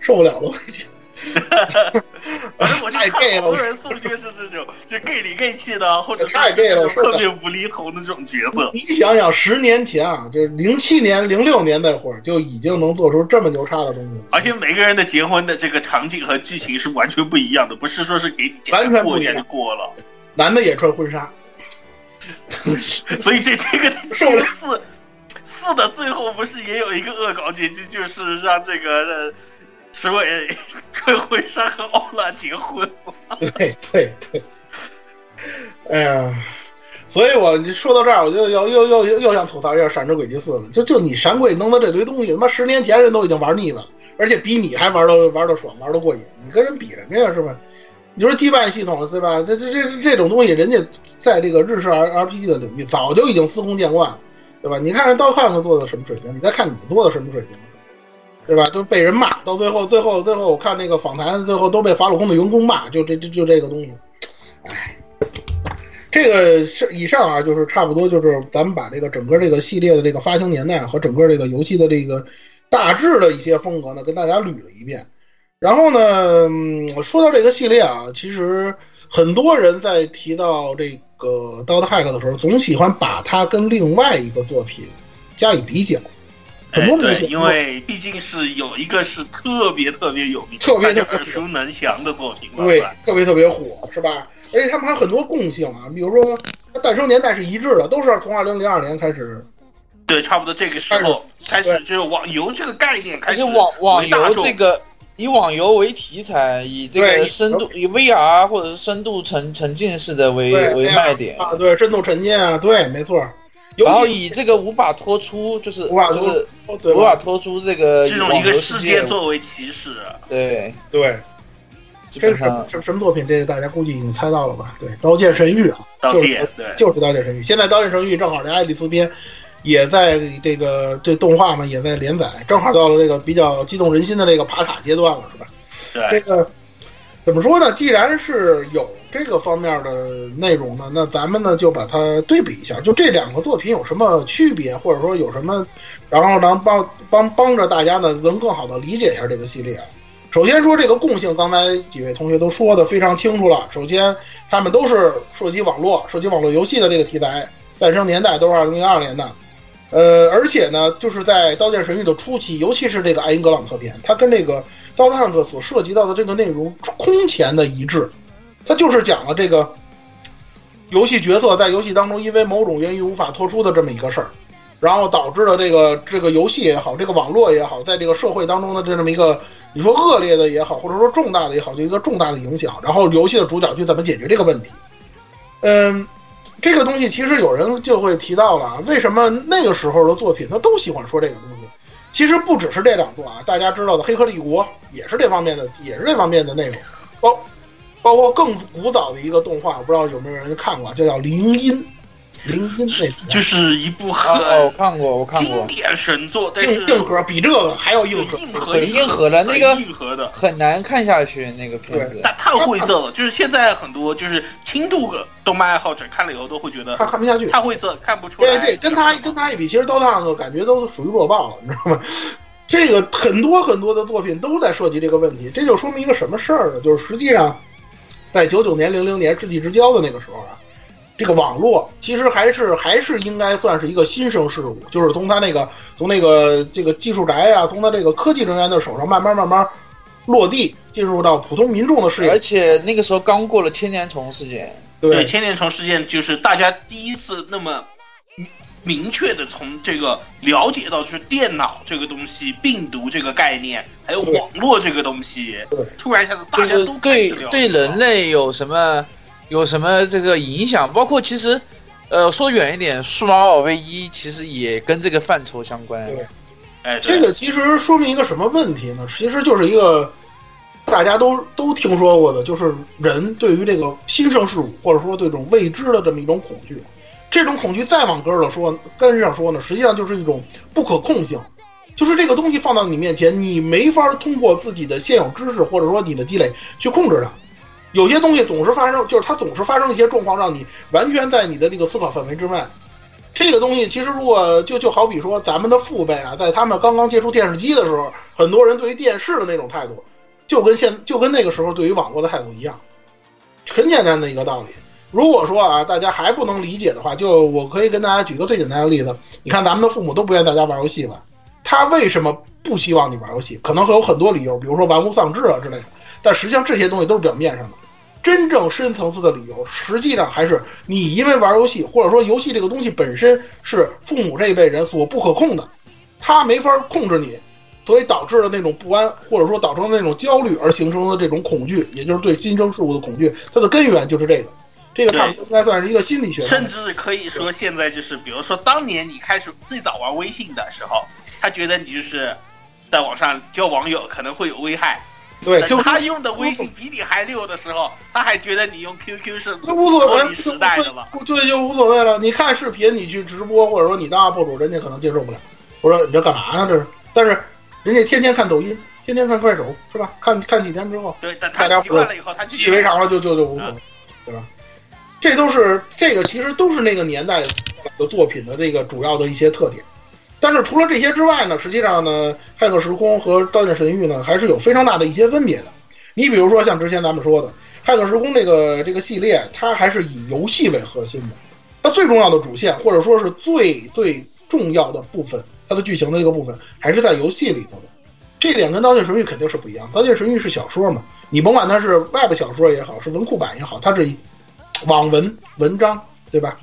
受不了了，我已经。反正我就看好多人送去是这种就 gay 里 gay 气的，或者是太 gay 特别无厘头的这种角色。你想想，十年前啊，就是零七年、零六年那会儿，就已经能做出这么牛叉的东西了，而且每个人的结婚的这个场景和剧情是完全不一样的，不是说是给你简完全过一就过了。男的也穿婚纱，所以这这个受不了四四的最后不是也有一个恶搞结局，就是让这个呃石伟穿婚纱和欧拉结婚？对对对，哎呀，所以我你说到这儿，我就要又又又又想吐槽一下《闪之轨迹四》了。就就你闪鬼弄的这堆东西，他妈十年前人都已经玩腻了，而且比你还玩的玩的爽，玩的过瘾，你跟人比什么呀？是吧？你说羁绊系统对吧？这这这这种东西，人家在这个日式 R RPG 的领域早就已经司空见惯了，对吧？你看人刀汉克做的什么水平，你再看你做的什么水平，对吧？都被人骂，到最后最后最后我看那个访谈，最后都被法鲁宫的员工骂，就这这就这个东西，哎。这个是以上啊，就是差不多，就是咱们把这个整个这个系列的这个发行年代和整个这个游戏的这个大致的一些风格呢，跟大家捋了一遍。然后呢，说到这个系列啊，其实很多人在提到这个《Dota Hack》的时候，总喜欢把它跟另外一个作品加以比较。很多哎对，人因为毕竟是有一个是特别特别有名、特别特别耳熟能详的作品嘛，对，特别特别火，是吧？而且他们还有很多共性啊，比如说它诞生年代是一致的，都是从二零零二年开始。对，差不多这个时候开始就是网游这个概念开始而且网网游这个以网游为题材，以这个深度以 VR 或者是深度沉沉浸式的为为卖点，啊，对，深度沉浸啊，对，没错。尤然后其以这个无法脱出，就是无法脱就是对无法吧？脱出这个这种一个世界界，作为起始，对，对，这是什么什么作品？这个大家估计已经猜到了吧？对，《刀剑神域》啊，就是刀剑对。就是《刀剑神域》。现在《刀剑神域》正好这《爱丽丝篇》也在这个这动画嘛也在连载，正好到了这个比较激动人心的这个爬塔阶段了，是吧？对这个怎么说呢？既然是有这个方面的内容呢，那咱们呢就把它对比一下，就这两个作品有什么区别，或者说有什么，然后让帮帮帮着大家呢能更好的理解一下这个系列。首先说这个共性，刚才几位同学都说的非常清楚了。首先，他们都是涉及网络、涉及网络游戏的这个题材，诞生年代都是二零零二年的。呃，而且呢，就是在《刀剑神域》的初期，尤其是这个艾因格朗特篇，它跟这个《刀探克》所涉及到的这个内容空前的一致。它就是讲了这个游戏角色在游戏当中因为某种原因无法脱出的这么一个事儿，然后导致了这个这个游戏也好，这个网络也好，在这个社会当中的这么一个你说恶劣的也好，或者说重大的也好，就一个重大的影响。然后游戏的主角去怎么解决这个问题？嗯，这个东西其实有人就会提到了啊，为什么那个时候的作品他都喜欢说这个东西？其实不只是这两部啊，大家知道的《黑客帝国》也是这方面的，也是这方面的内容，包包括更古早的一个动画，我不知道有没有人看过，就叫《铃音》，铃音那就是一部啊哦，我很看过，我看过，经典神作，但是硬硬核比这个还要硬核，硬核很硬核的那个很硬核的。很难看下去那个片子。但太晦涩了，就是现在很多就是轻度的动漫爱好者看了以后都会觉得他看不下去。太晦涩，看不出来。对对，跟他跟他一比，其实刀探个感觉都属于弱爆了，你知道吗？这个很多很多的作品都在涉及这个问题，这就说明一个什么事儿呢？就是实际上，在九九年、零零年世纪之交的那个时候啊，这个网络其实还是还是应该算是一个新生事物，就是从他那个从那个这个技术宅啊，从他这个科技人员的手上慢慢慢慢落地，进入到普通民众的视野。而且那个时候刚过了千年虫事件，对对千年虫事件，就是大家第一次那么明确的从这个了解到，就是电脑这个东西、病毒这个概念，还有网络这个东西对，突然一下子大家都开对始了解对人类有什么有什么这个影响？包括其实，呃，说远一点，数码宝贝一其实也跟这个范畴相关。对哎，这个其实说明一个什么问题呢？其实就是一个大家都都听说过的，就是人对于这个新生事物或者说对这种未知的这么一种恐惧。这种恐惧再往根儿了说，根上说呢，实际上就是一种不可控性，就是这个东西放到你面前，你没法通过自己的现有知识或者说你的积累去控制它。有些东西总是发生，就是它总是发生一些状况，让你完全在你的这个思考范围之外。这个东西其实如果就就好比说咱们的父辈啊，在他们刚刚接触电视机的时候，很多人对于电视的那种态度，就跟现就跟那个时候对于网络的态度一样，很简单的一个道理。如果说啊，大家还不能理解的话，就我可以跟大家举个最简单的例子。你看咱们的父母都不愿意大家玩游戏吧？他为什么不希望你玩游戏？可能会有很多理由，比如说玩物丧志啊之类的。但实际上这些东西都是表面上的，真正深层次的理由，实际上还是你因为玩游戏，或者说游戏这个东西本身是父母这一辈人所不可控的，他没法控制你，所以导致了那种不安，或者说导致了那种焦虑而形成的这种恐惧，也就是对新生事物的恐惧，它的根源就是这个。这个差不多应该算是一个心理学，甚至可以说现在就是，比如说当年你开始最早玩微信的时候，他觉得你就是在网上交网友可能会有危害，对，就他用的微信比你还溜的时候，他还觉得你用 QQ 是那无所谓，时代的了。就就就无所谓了。你看视频，你去直播，或者说你当 UP 主，人家可能接受不了。我说你这干嘛呢？这是，但是人家天天看抖音，天天看快手，是吧？看看几天之后，对，但大家他习惯了以后，他就习以为常了，就就就无所谓，对吧？这都是这个其实都是那个年代的作品的这个主要的一些特点。但是除了这些之外呢，实际上呢，《骇客时空》和《刀剑神域》呢，还是有非常大的一些分别的。你比如说像之前咱们说的，《骇客时空》这个这个系列，它还是以游戏为核心的，它最重要的主线或者说是最最重要的部分，它的剧情的这个部分还是在游戏里头的。这点跟《刀剑神域》肯定是不一样，《刀剑神域》是小说嘛，你甭管它是 Web 小说也好，是文库版也好，它是网文文章，对吧？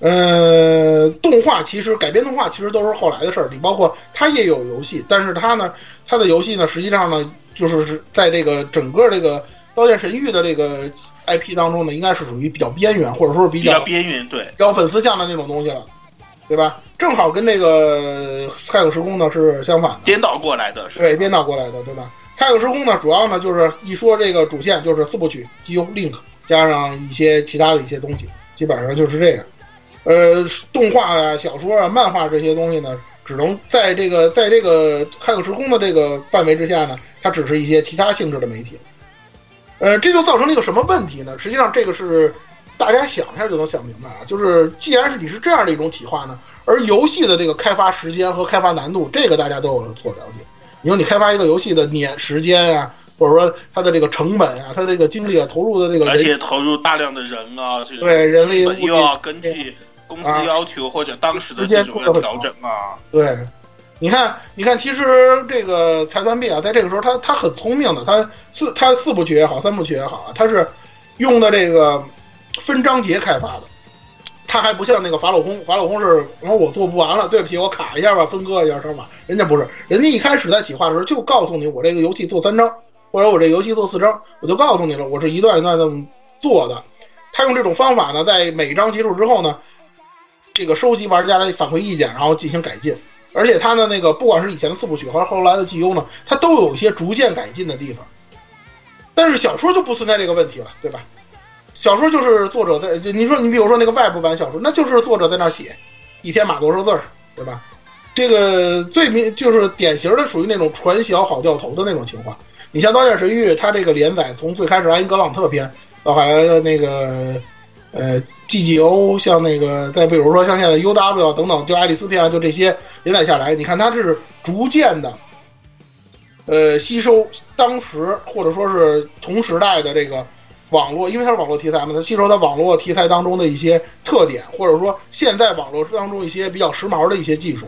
呃，动画其实改编动画其实都是后来的事儿，你包括它也有游戏，但是它呢，它的游戏呢，实际上呢，就是是在这个整个这个《刀剑神域》的这个 IP 当中呢，应该是属于比较边缘，或者说是比比较较边缘，对，比较粉丝向的那种东西了，对吧？正好跟这个《骇客时空》呢是相反的，颠倒过来的是。对，颠倒过来的，对吧？《骇客时空》呢，主要呢就是一说这个主线就是四部曲，基优 Link 加上一些其他的一些东西，基本上就是这样。呃，动画啊、小说啊、漫画这些东西呢，只能在这个在这个《骇客时空》的这个范围之下呢，它只是一些其他性质的媒体。呃，这就造成了一个什么问题呢？实际上，这个是大家想一下就能想明白啊。就是既然是你是这样的一种企划呢，而游戏的这个开发时间和开发难度，这个大家都有所了解。你说你开发一个游戏的年时间啊，或者说它的这个成本啊，它这个精力啊，投入的这个，而且投入大量的人啊，这个对人力物力又要根据公司要求或者当时的这种要调整啊。对，你看，你看，其实这个财团 B 啊，在这个时候他他很聪明的，他四他四部曲也好，三部曲也好啊，他是用的这个分章节开发的，他还不像那个法老空，法老空是，然后我做不完了，对不起，我卡一下吧，分割一下是吧，人家不是，人家一开始在企划的时候就告诉你，我这个游戏做三章，或者我这游戏做四章，我就告诉你了，我是一段一段这么做的。他用这种方法呢，在每章结束之后呢，这个收集玩家的反馈意见，然后进行改进。而且他的那个，不管是以前的四部曲还是后来的 GU 呢，它都有一些逐渐改进的地方。但是小说就不存在这个问题了，对吧？小说就是作者在，就你说你比如说那个外部版小说，那就是作者在那写，一天码多少字儿，对吧？这个最明就是典型的属于那种传小好掉头的那种情况。你像《刀剑神域》，它这个连载从最开始安格朗特篇到后来的那个呃 GGO，像那个再比如说像现在 UW 等等，就爱丽丝篇啊，就这些连载下来，你看它是逐渐的，呃，吸收当时或者说是同时代的这个网络，因为它是网络题材嘛，它吸收它网络题材当中的一些特点，或者说现在网络当中一些比较时髦的一些技术。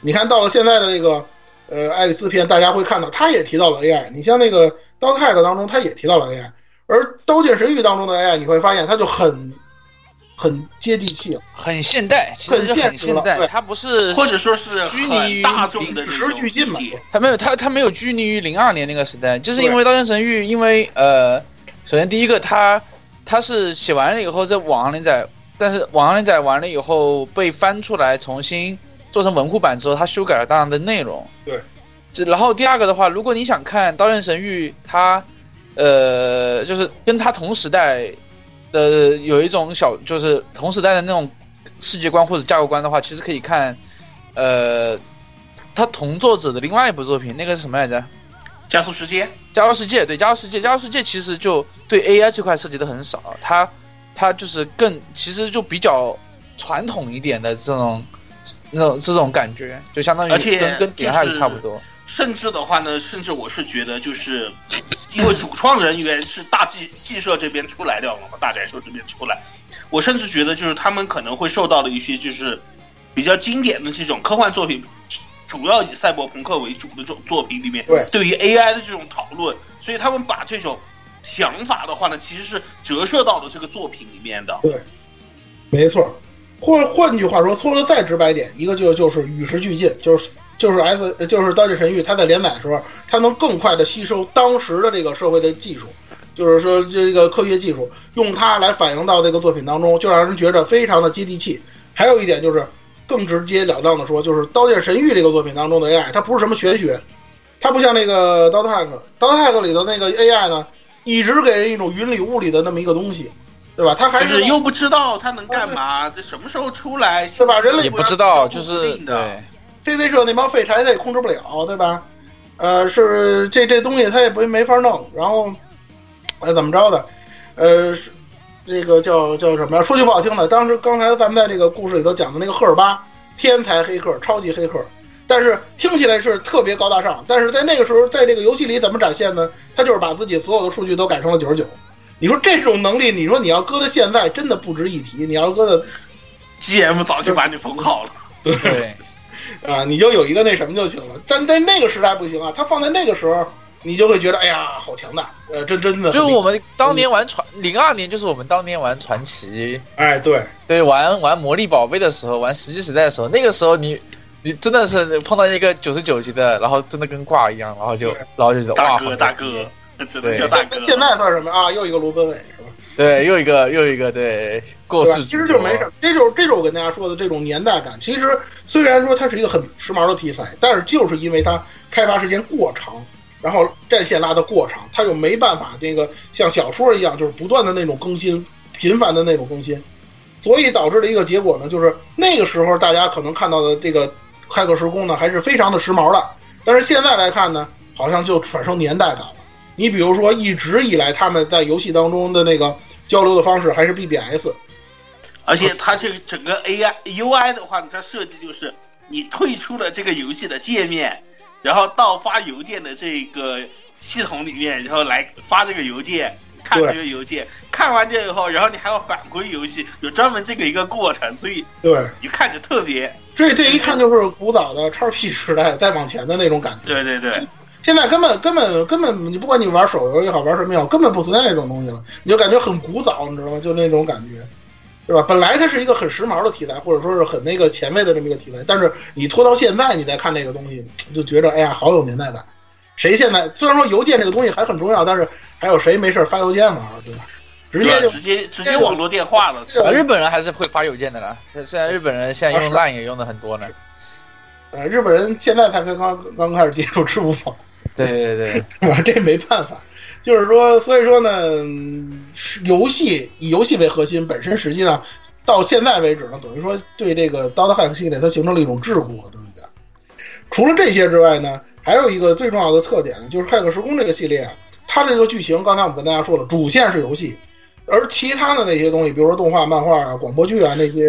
你看到了现在的这个呃爱丽丝篇，大家会看到他也提到了 AI。你像那个刀泰的当中，他也提到了 AI，而刀剑神域当中的 AI，你会发现它就很很接地气。很现代，其实很现很现实了对代，它不是或者说是拘泥于大众的与时俱进嘛它没有它它没有拘泥于零二年那个时代，就是因为《刀剑神域》，因为呃，首先第一个它它是写完了以后在网上连载，但是网上连载完了以后被翻出来重新做成文库版之后，他修改了大量的内容。对，这然后第二个的话，如果你想看《刀剑神域》，它呃就是跟它同时代的有一种小，就是同时代的那种世界观或者架构观的话，其实可以看呃他同作者的另外一部作品，那个是什么来着？加速世界，加速世界对加速世界，加速世界其实就对 AI 这块涉及的很少，它它就是更其实就比较传统一点的这种那种这种感觉，就相当于跟跟点 Hack 就是差不多。甚至的话呢，甚至我是觉得，就是因为主创人员是大剧剧社这边出来的嘛，大宅社这边出来，我甚至觉得就是他们可能会受到了一些就是比较经典的这种科幻作品，主要以赛博朋克为主的这种作品里面，对对于 AI 的这种讨论，所以他们把这种想法的话呢，其实是折射到了这个作品里面的。对没错。或换句话说，说的再直白点，一个就就是与时俱进，就是就是 S 就是《刀剑神域》，它在连载的时候，它能更快的吸收当时的这个社会的技术，就是说这个科学技术，用它来反映到这个作品当中，就让人觉得非常的接地气。还有一点就是更直截了当的说，就是《刀剑神域》这个作品当中的 AI，它不是什么玄学，它不像那个《刀 tag》，《刀 tag》里头那个 AI 呢，一直给人一种云里雾里的那么一个东西，对吧？他还是是又不知道他能干嘛，这什么时候出来？对吧人类也不知道，就是对 CC 社那帮废柴他也控制不了，对吧？呃，是这这东西他也不没法弄，然后，呃，怎么着的？呃，是这个叫叫什么呀？说句不好听的，当时刚才咱们在这个故事里头讲的那个赫尔巴，天才黑客、超级黑客，但是听起来是特别高大上，但是在那个时候，在这个游戏里怎么展现呢？他就是把自己所有的数据都改成了九十九。你说这种能力，你说你要搁到现在，真的不值一提。你要搁在 GM 早就把你封号了。对，啊，你就有一个那什么就行了。但在那个时代不行啊，他放在那个时候，你就会觉得，哎呀，好强大，呃，真真的。就是我们当年玩传零二年，就是我们当年玩传奇，哎，对，对，玩玩魔力宝贝的时候，玩石器时代的时候，那个时候你你真的是碰到一个九十九级的，然后真的跟挂一样，然后就然后就觉得哇，大哥，大哥，只能叫大哥。现在算什么啊？又一个卢本伟是吧？对，又一个又一个对过对吧？世其实就没什么，这就是这就是我跟大家说的这种年代感。其实虽然说它是一个很时髦的题材，但是就是因为它开发时间过长，然后战线拉得过长，它就没办法这个像小说一样，就是不断的那种更新，频繁的那种更新，所以导致的一个结果呢，就是那个时候大家可能看到的这个骇客时空呢，还是非常的时髦的，但是现在来看呢，好像就产生年代感了。你比如说，一直以来他们在游戏当中的那个交流的方式还是 BBS，而且它这个整个 AI UI 的话，它设计就是你退出了这个游戏的界面，然后到发邮件的这个系统里面，然后来发这个邮件，看这个邮件，看完这以后，然后你还要返回游戏，有专门这个一个过程，所以对，你看着特别，这这一 看就是古早的 XP 时代再往前的那种感觉。对对对，现在根本根本根本，你不管你玩手游也好，玩什么也好，根本不存在这种东西了，你就感觉很古早，你知道吗？就那种感觉，对吧？本来它是一个很时髦的题材，或者说是很那个前卫的这么一个题材，但是你拖到现在，你再看这个东西，就觉着哎呀，好有年代感。谁现在虽然说邮件这个东西还很重要，但是还有谁没事发邮件嘛，对吧？直接就直接直接网络电话了。日本人还是会发邮件的啦。现在日本人现在用 Line 也用的很多呢。呃，日本人现在才刚刚刚开始接触支付宝。对对对，我？这没办法，就是说，所以说呢，游戏以游戏为核心，本身实际上到现在为止呢，等于说对这个《Dota Hack》系列它形成了一种桎梏了，对不对？除了这些之外呢，还有一个最重要的特点呢，就是《骇客时空》这个系列，它这个剧情，刚才我们跟大家说了，主线是游戏，而其他的那些东西，比如说动画、漫画啊、广播剧啊那些，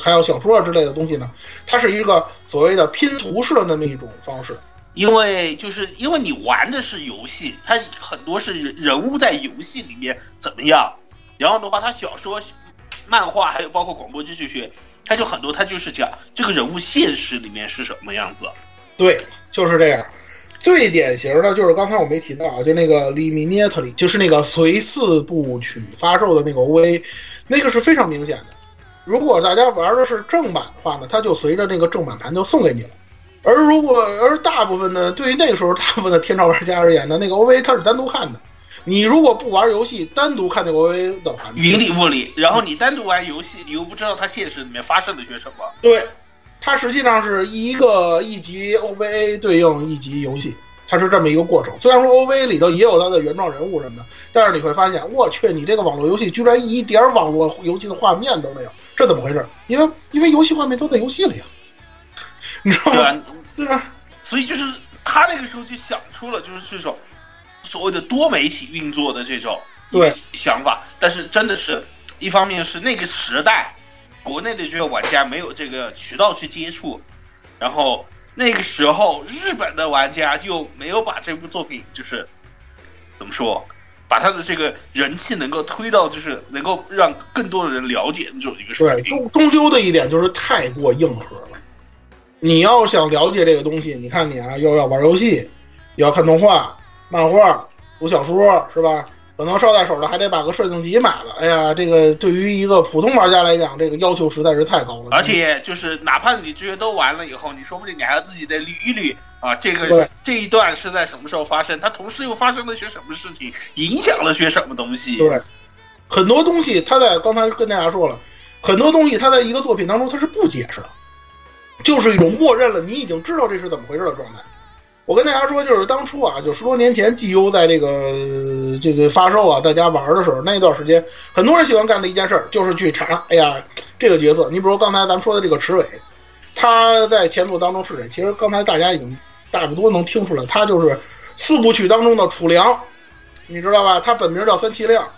还有小说啊之类的东西呢，它是一个所谓的拼图式的那么一种方式。因为就是因为你玩的是游戏，它很多是人物在游戏里面怎么样，然后的话，它小说、漫画还有包括广播剧这些，它就很多，它就是讲这个人物现实里面是什么样子。对，就是这样。最典型的就是刚才我没提到啊，就那个 limit 里就是那个随四部曲发售的那个 OVA，那个是非常明显的。如果大家玩的是正版的话呢，它就随着那个正版盘就送给你了。而如果而大部分呢，对于那个时候大部分的天朝玩家而言呢，那个 OVA 它是单独看的，你如果不玩游戏，单独看那个 OVA 的话，云里雾里，然后你单独玩游戏，你又不知道它现实里面发生了些什么。对，它实际上是一个一集 OVA 对应一集游戏，它是这么一个过程。虽然说 OVA 里头也有它的原创人物什么的，但是你会发现，我去，你这个网络游戏居然一点网络游戏的画面都没有，这怎么回事？因为因为游戏画面都在游戏里啊，你知道吗？对吧？所以就是他那个时候就想出了就是这种所谓的多媒体运作的这种对想法，但是真的是一方面是那个时代国内的这些玩家没有这个渠道去接触，然后那个时候日本的玩家就没有把这部作品就是怎么说，把他的这个人气能够推到就是能够让更多的人了解的这种一个水对，终终究的一点就是太过硬核了。你要想了解这个东西，你看你啊，又要玩游戏，又要看动画、漫画、读小说，是吧？可能捎带手的还得把个摄影集买了。哎呀，这个对于一个普通玩家来讲，这个要求实在是太高了。而且就是哪怕你这些都完了以后，你说不定你还要自己得捋一捋啊，这个这一段是在什么时候发生，它同时又发生了些什么事情，影响了些什么东西。对，很多东西他在刚才跟大家说了，很多东西他在一个作品当中他是不解释的，就是一种默认了你已经知道这是怎么回事的状态。我跟大家说，就是当初啊，就十多年前 GU 在这个这个发售啊，大家玩的时候，那段时间，很多人喜欢干的一件事儿就是去查，哎呀，这个角色，你比如刚才咱们说的这个池尾，他在前作当中是谁？其实刚才大家已经差不多能听出来，他就是四部曲当中的楚良，你知道吧？他本名叫三七亮。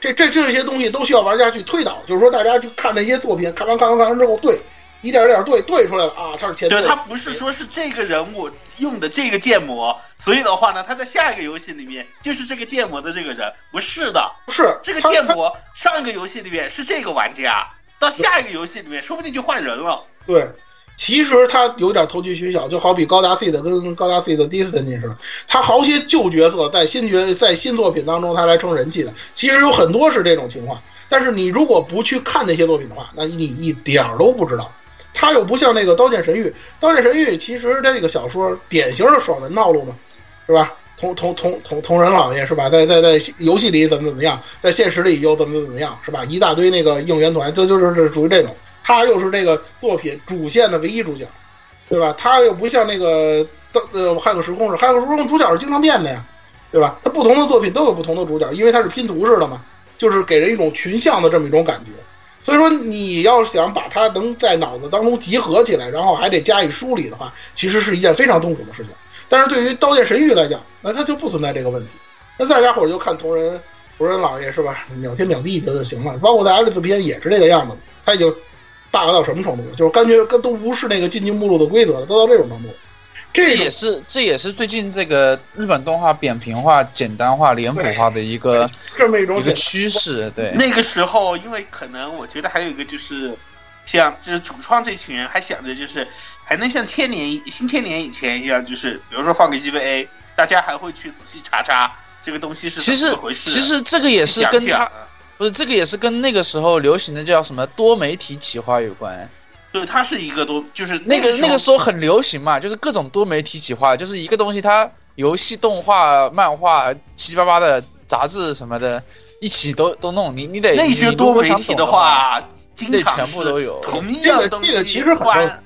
这这这些东西都需要玩家去推导，就是说大家去看这些作品，看完看完看完之后，对，一点一点对对出来了啊，他是前对，他不是说是这个人物用的这个建模，所以的话呢，他在下一个游戏里面就是这个建模的这个人，不是的，不是这个建模上一个游戏里面是这个玩家，到下一个游戏里面说不定就换人了。对，其实他有点投机取巧，就好比高达 C 的跟高达 C 的 Destiny 似的，他好些旧角色在新角在新作品当中他来撑人气的，其实有很多是这种情况。但是你如果不去看那些作品的话，那你一点儿都不知道。他又不像那个《刀剑神域》，《刀剑神域》其实这个小说典型的爽文套路嘛，是吧？同同同同同人老爷是吧？在在在游戏里怎么怎么样，在现实里又怎么怎么样，是吧？一大堆那个应援团，这就是是属于这种。他又是这个作品主线的唯一主角，对吧？他又不像那个刀呃《骇客时空》是《骇客时空》主角是经常变的呀，对吧？他不同的作品都有不同的主角，因为他是拼图式的嘛，就是给人一种群像的这么一种感觉。所以说，你要想把它能在脑子当中集合起来，然后还得加以梳理的话，其实是一件非常痛苦的事情。但是对于《刀剑神域》来讲，那它就不存在这个问题。那大家伙就看同人同人老爷是吧，秒天秒地就就行了。包括在爱丽丝篇也是这个样子，他已经 bug 到什么程度了？就是感觉跟都无视那个进京目录的规则了，都到这种程度。这种这也是这也是最近这个日本动画扁平化、简单化、脸谱化的一个这么一种一个趋势。对，那个时候，因为可能我觉得还有一个就是，像就是主创这群人还想着就是还能像千年新千年以前一样，就是比如说放个 GBA，大家还会去仔细查查这个东西是其实怎么回事。其实这个也是跟他讲不是这个也是跟那个时候流行的叫什么多媒体企划有关。对，它是一个多，就是那个个那个时候很流行嘛，就是各种多媒体企划，就是一个东西它游戏、动画、漫画、七七八八的杂志什么的，一起都都弄。你你得那些多媒体的，话，经得常全部都有同一样的东西这个其实很换嗯，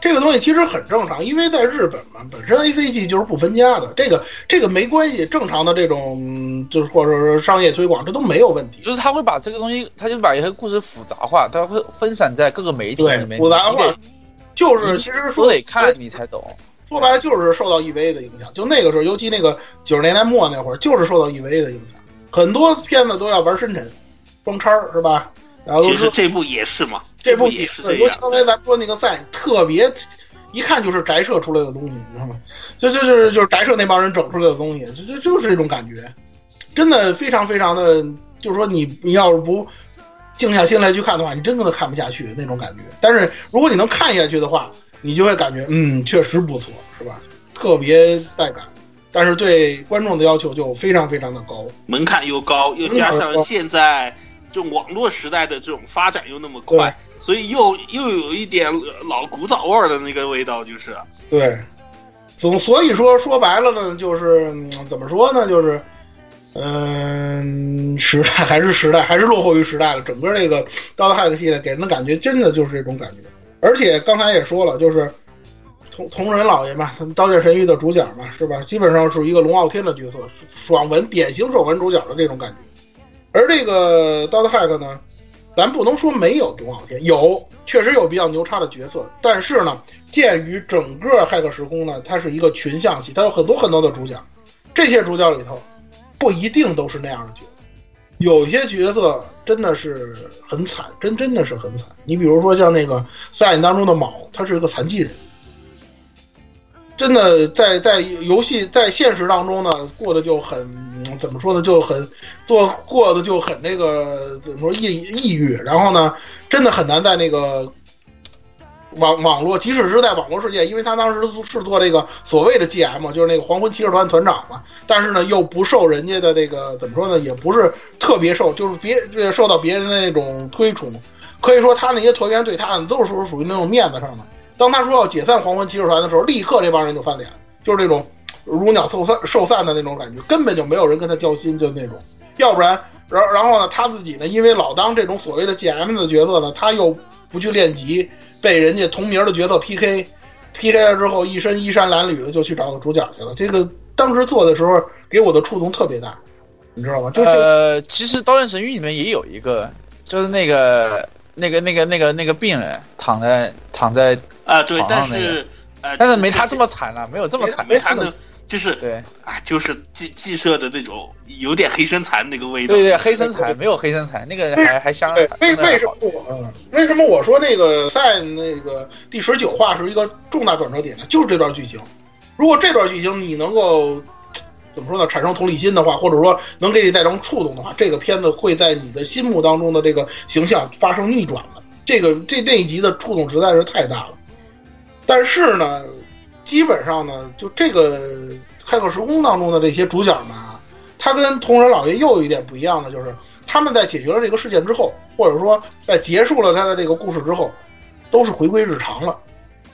这个东西其实很正常，因为在日本嘛，本身 A C G 就是不分家的，这个这个没关系，正常的这种嗯就是或者说商业推广，这都没有问题。就是他会把这个东西，他就把一些故事复杂化，他会分散在各个媒体里面，复杂化就是其实说得看你才懂。说白了就是受到 E V A 的影响，就那个时候，尤其那个九十年代末那会儿，就是受到 E V A 的影响，很多片子都要玩深沉，装叉儿是吧？然后其实这部也是嘛，这部也是这样。刚才咱说那个赛，特别一看就是宅社出来的东西，你知道吗？就就就是就是宅社那帮人整出来的东西，就就就是这种感觉，真的非常非常的，就是说你你要是不静下心来去看的话，你真的看不下去那种感觉。但是如果你能看下去的话，你就会感觉嗯，确实不错，是吧？特别带感。但是对观众的要求就非常非常的高，门槛又高，又加上现在这种网络时代的这种发展又那么快，所以又又有一点老古早味儿的那个味道，就是对，总所以说说白了呢，就是、嗯怎么说呢，就是嗯，时代还是时代，还是落后于时代了。整个这个《刀的 hack》系列给人的感觉，真的就是这种感觉。而且刚才也说了，就是同同人老爷嘛，他们《刀剑神域》的主角嘛，是吧？基本上是一个龙傲天的角色，爽文典型爽文主角的这种感觉。而这个《刀的 hack》呢，咱不能说没有龙傲天，有确实有比较牛叉的角色，但是呢，鉴于整个骇客时空呢，它是一个群像戏，它有很多很多的主角，这些主角里头。不一定都是那样的角色，有些角色真的是很惨，真真的是很惨。你比如说像那个赛演当中的卯，他是一个残疾人，真的在在游戏在现实当中呢，过得就很怎么说呢，就很做过得就很那个怎么说抑抑郁，然后呢，真的很难在那个。网网络，即使是在网络世界，因为他当时是做这个所谓的 GM，就是那个黄昏骑士团团长嘛，但是呢，又不受人家的这个怎么说呢，也不是特别受，就是别受到别人的那种推崇。可以说，他那些团员对他都是属属于那种面子上的。当他说要解散黄昏骑士团的时候，立刻这帮人就翻脸，就是那种如鸟兽散兽散的那种感觉，根本就没有人跟他交心，就那种。要不然，然然后呢，他自己呢，因为老当这种所谓的 GM 的角色呢，他又不去练级。被人家同名的角色 PK，PK 了之后，一身衣衫褴褛的就去找个主角去了。这个当时做的时候，给我的触动特别大，你知道吗？就是呃，其实《刀剑神域》里面也有一个，就是那个那个那个那个那个病人躺在躺在啊，对，但是呃，但是没他这么惨了，没有这么惨，没他能。就是对啊，就是寄寄设的那种有点黑身残那个味道。对对，黑身残没有黑身残，那个还还香。为为什么我为什么我说那个在那个第十九话是一个重大转折点呢？就是这段剧情。如果这段剧情你能够怎么说呢？产生同理心的话，或者说能给你带成触动的话，这个片子会在你的心目当中的这个形象发生逆转的。这个这这一集的触动实在是太大了。但是呢？基本上呢，就这个《骇客时空》当中的这些主角们啊，他跟同人老爷又有一点不一样的，就是他们在解决了这个事件之后，或者说在结束了他的这个故事之后，都是回归日常了，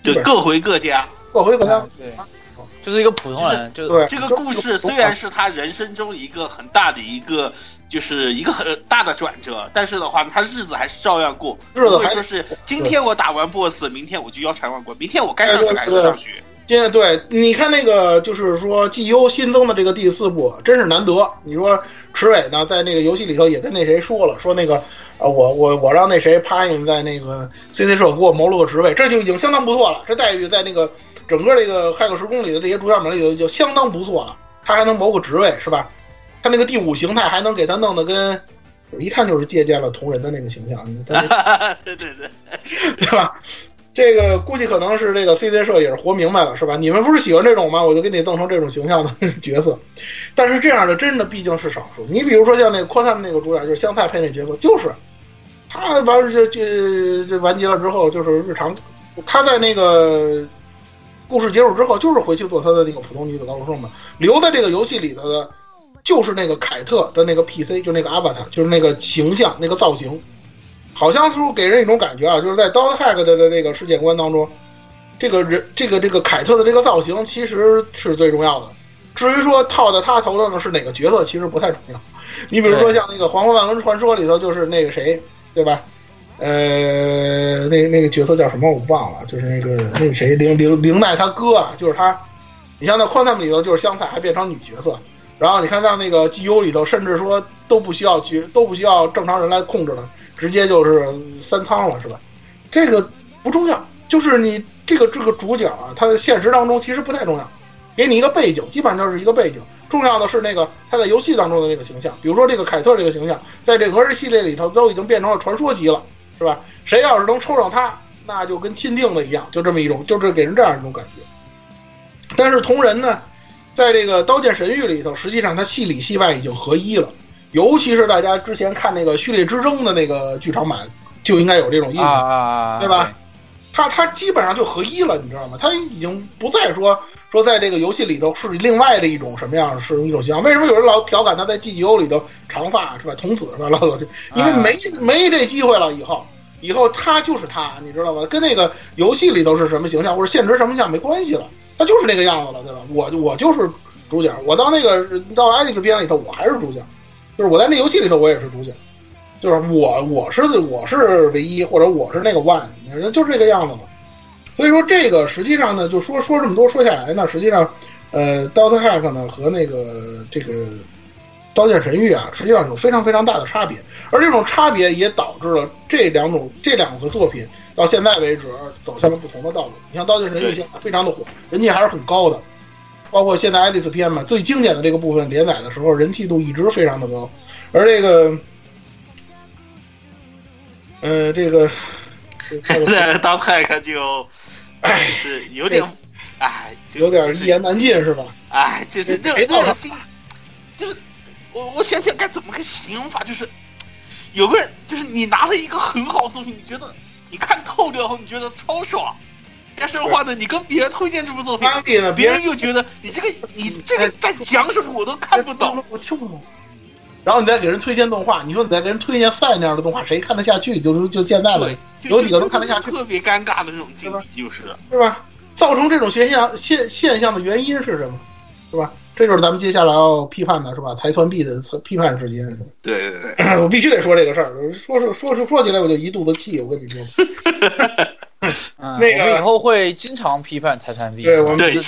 就，各回各家，各回各家，对，就是一个普通人，就对这个故事虽然是他人生中一个很大的一个。就是一个很大的转折，但是的话，他日子还是照样过。日子还说是今天我打完 BOSS，明天我就腰缠万贯，明天我该上学还是上学。现在对，你看那个，就是说 GU 新增的这个第四部，真是难得。你说池伟呢，在那个游戏里头也跟那谁说了，说那个，呃，我我我让那谁帕因在那个 CC 社给我谋了个职位，这就已经相当不错了。这待遇在那个整个这个骇客时空里的这些主角们里头就相当不错了。他还能谋个职位，是吧？他那个第五形态还能给他弄得跟，一看就是借鉴了同人的那个形象，对对对，对吧？这个估计可能是这个 C C 社也是活明白了，是吧？你们不是喜欢这种吗？我就给你弄成这种形象的 角色。但是这样的真的毕竟是少数。你比如说像那个 cos 那个主角，就是香菜配那角色，就是他完了就就就完结了之后，就是日常他在那个故事结束之后，就是回去做他的那个普通女子高中生嘛，留在这个游戏里头的。就是那个凯特的那个 PC，就那个 Avatar，就是那个形象、那个造型，好像是给人一种感觉啊，就是在 Dot Hack 的的这个世界观当中，这个人、这个这个凯特的这个造型其实是最重要的。至于说套在他头上的是哪个角色，其实不太重要。你比如说像那个《黄昏万轮传说》里头，就是那个谁，对吧？呃，那那个角色叫什么我忘了，就是那个那个谁，灵灵灵奈他哥啊，就是他。你像那《宽 m 里头，就是香菜还变成女角色。然后你看，像那个 GU 里头，甚至说都不需要去，都不需要正常人来控制了，直接就是三仓了，是吧？这个不重要，就是你这个这个主角啊，他的现实当中其实不太重要，给你一个背景，基本上就是一个背景。重要的是那个他在游戏当中的那个形象，比如说这个凯特这个形象，在这个儿系列里头都已经变成了传说级了，是吧？谁要是能抽上他，那就跟钦定的一样，就这么一种，就是给人这样一种感觉。但是同人呢？在这个《刀剑神域》里头，实际上它戏里戏外已经合一了。尤其是大家之前看那个《序列之争》的那个剧场版，就应该有这种印象，对吧？它它基本上就合一了，你知道吗？它已经不再说说在这个游戏里头是另外的一种什么样，是一种形象。为什么有人老调侃他在 G G O 里头长发是吧？童子是吧？老老就因为没没这机会了，以后以后他就是他，你知道吗？跟那个游戏里头是什么形象或者现实什么形象没关系了。他就是那个样子了，对吧？我我就是主角。我到那个到爱丽丝篇里头，我还是主角，就是我在那游戏里头我也是主角，就是我我是我是唯一，或者我是那个 one，就是这个样子嘛。所以说这个实际上呢，就说说这么多说下来呢，实际上，呃，Dota Hack 呢和那个这个《刀剑神域》啊，实际上有非常非常大的差别，而这种差别也导致了这两种这两个作品到现在为止走向了不同的道路。你像《刀剑神域》现在非常的火，人气还是很高的，包括现在《爱丽丝篇》嘛，最经典的这个部分连载的时候，人气度一直非常的高，而这个，呃，这个。这当泰克就，哎是有点，哎，有点一言难尽是吧？哎，就是这这种心，就是我我想想该怎么个形容法，就是有个人，就是你拿了一个很好的作品，你觉得你看透掉后，你觉得超爽，但是的话呢，你跟别人推荐这部作品，别人又觉得你这个你这个在讲什么，我都看不懂。我听不懂。然后你再给人推荐动画，你说你再给人推荐赛那样的动画，谁看得下去？就是就现在的有几个能看得下去，特别尴尬的这种境地，就是是吧？造成这种现象现现象的原因是什么？是吧？这就是咱们接下来要批判的，是吧？财团币的批判时间。对对对，我必须得说这个事儿。说说说说说起来我就一肚子气，我跟你说。那个以后会经常批判财团币。对，我们是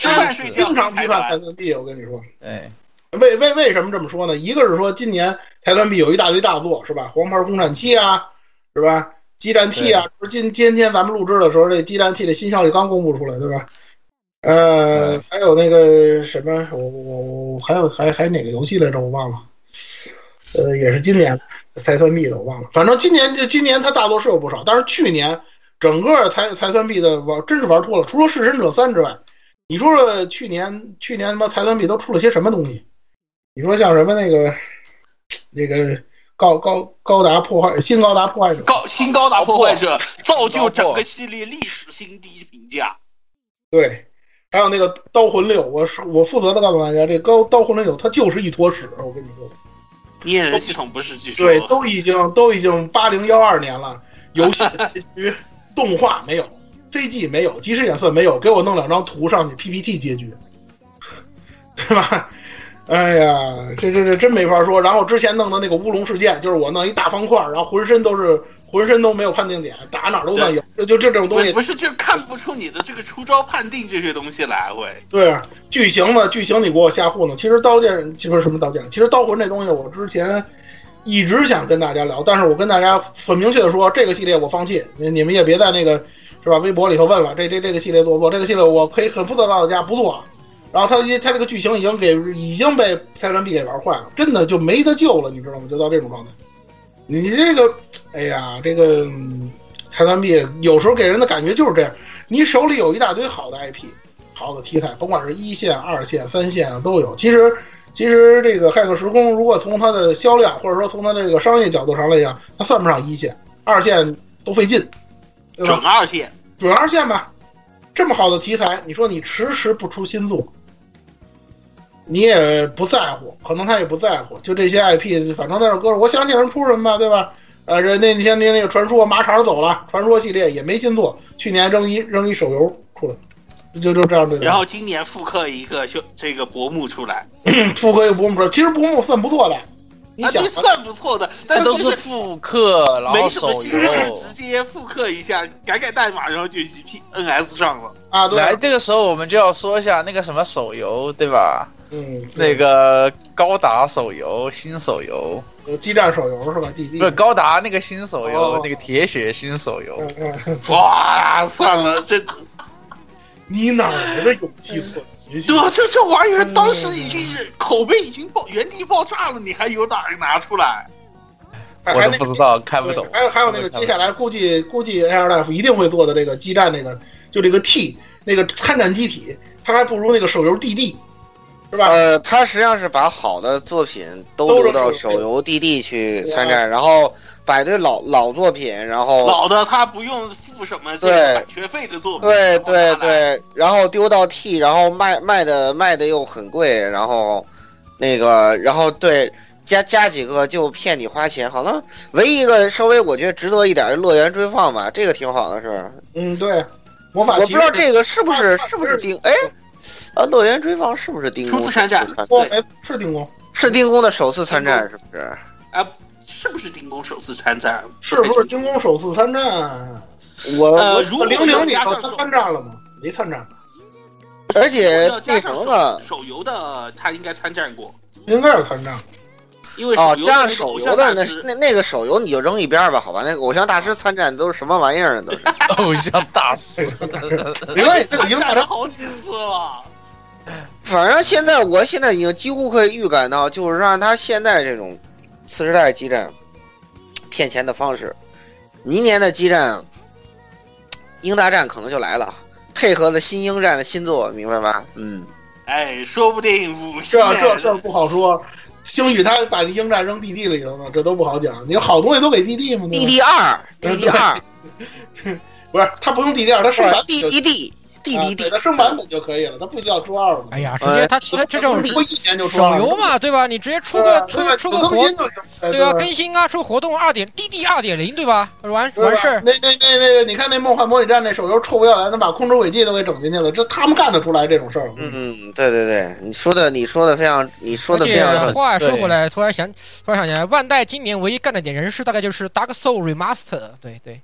经常批判财团币，我跟你说。对。为为为什么这么说呢？一个是说今年财团币有一大堆大作，是吧？黄牌共产七啊，是吧？激战 T 啊，不是今今天咱们录制的时候，这激战 T 的新消息刚公布出来，对吧？呃，还有那个什么，我我我还有还还哪个游戏来着？我忘了。呃，也是今年财团币的，我忘了。反正今年这今年它大多是有不少，但是去年整个财财团币的玩真是玩脱了，除了弑神者三之外，你说说去年去年他妈财团币都出了些什么东西？你说像什么那个，那个高高高达破坏新高达破坏者高新高达破坏者造就整个系列历史新低评价。对，还有那个刀魂六，我是我负责的告诉大家，这高刀魂六它就是一坨屎，我跟你说。捏人系统不是据说对，都已经都已经八零幺二年了，游戏结局动画没有，CG 没有，即时演算没有，给我弄两张图上去 PPT 结局，对吧？哎呀，这这这真没法说。然后之前弄的那个乌龙事件，就是我弄一大方块，然后浑身都是，浑身都没有判定点，打哪都算赢。就就这种东西，不是就看不出你的这个出招判定这些东西来会。对，剧情呢？剧情你给我瞎糊弄。其实刀剑，其实什么刀剑？其实刀魂这东西，我之前一直想跟大家聊，但是我跟大家很明确的说，这个系列我放弃。你你们也别在那个是吧？微博里头问了，这这这个系列做不做？这个系列我可以很负责告诉大家，不做。然后他他这个剧情已经给已经被财团币给玩坏了，真的就没得救了，你知道吗？就到这种状态。你这个，哎呀，这个财团币有时候给人的感觉就是这样。你手里有一大堆好的 IP，好的题材，甭管是一线、二线、三线啊都有。其实，其实这个《骇客时空》如果从它的销量或者说从它这个商业角度上来讲，它算不上一线，二线都费劲，准二线，准二线吧。这么好的题材，你说你迟迟不出新作？你也不在乎，可能他也不在乎，就这些 IP，反正在这搁着。我想起人出什么吧，对吧？呃，人那天那那个传说马场走了，传说系列也没新作，去年扔一扔一手游出来，就就这样的。然后今年复刻一个就这个薄木出来，复刻一个薄木出来，其实薄木算不错的，你想算不错的，但都是复刻，然后手游直接复刻一下，改改代码，然后就 P NS 上了啊。对，来这个时候我们就要说一下那个什么手游，对吧？嗯，那个高达手游新手游，呃，激战手游是吧？不是高达那个新手游，那个铁血新手游。哇，算了，这你哪来的勇气做？对啊，这这玩意儿当时已经是口碑已经爆原地爆炸了，你还有胆拿出来？我都不知道，看不懂。还有还有那个接下来估计估计 Air Life 一定会做的这个激战那个，就这个 T 那个参战机体，它还不如那个手游 DD。是吧？呃，他实际上是把好的作品都留到手游 DD 去参战，然后摆对老老作品，然后老的他不用付什么对学费的作品，对对对，然后丢到 T，然后卖卖的卖的又很贵，然后那个然后对加加几个就骗你花钱，好像唯一一个稍微我觉得值得一点的乐园追放吧，这个挺好的是。嗯，对，魔法我不知道这个是不是是不是顶哎。啊，乐园追放是不是丁公初次参战首次我没是丁工，是丁工的首次参战，是不是？是不是丁工首次参战？是不是丁工首次参战？我如果零零里加上手头他参战了吗？没参战吧，而且那什么嘛，手游的，他应该参战过，应该是参战。因为哦，手游加上那个偶手游的那那那个手游你就扔一边儿吧，好吧？那个偶像大师参战都是什么玩意儿呢？都是。偶像大师，没关系，这个参赢大战战了好几次了。反正现在，我现在已经几乎可以预感到，就是让他现在这种次时代激战骗钱的方式，明年的激战英大战可能就来了，配合了新英战的新作，明白吧？嗯，哎，说不定五星这这事儿不好说。星宇他把那鹰战扔 DD 里头呢，这都不好讲。你好东西都给 DD 吗？对吧 DD 二，DD 二，不是他不用 DD 二，他升版本就 DDD。啊 DDD，对他升版本就可以了，他不需要出二嘛。哎呀，直接他他这种出一年就出手游嘛，对吧？你直接出个出出个活更新，就行，对吧？更新啊，出活动二点 DD 二点零，对吧？完完事儿。那那那那个，你看那《梦幻模拟战》那手游臭不要脸，能把空中轨迹都给整进去了，这他们干得出来这种事儿？嗯，对对对，你说的你说的非常，你说的非常话说回来，突然想，突然想起来，万代今年唯一干的点人事，大概就是 Dark Soul Remaster，对对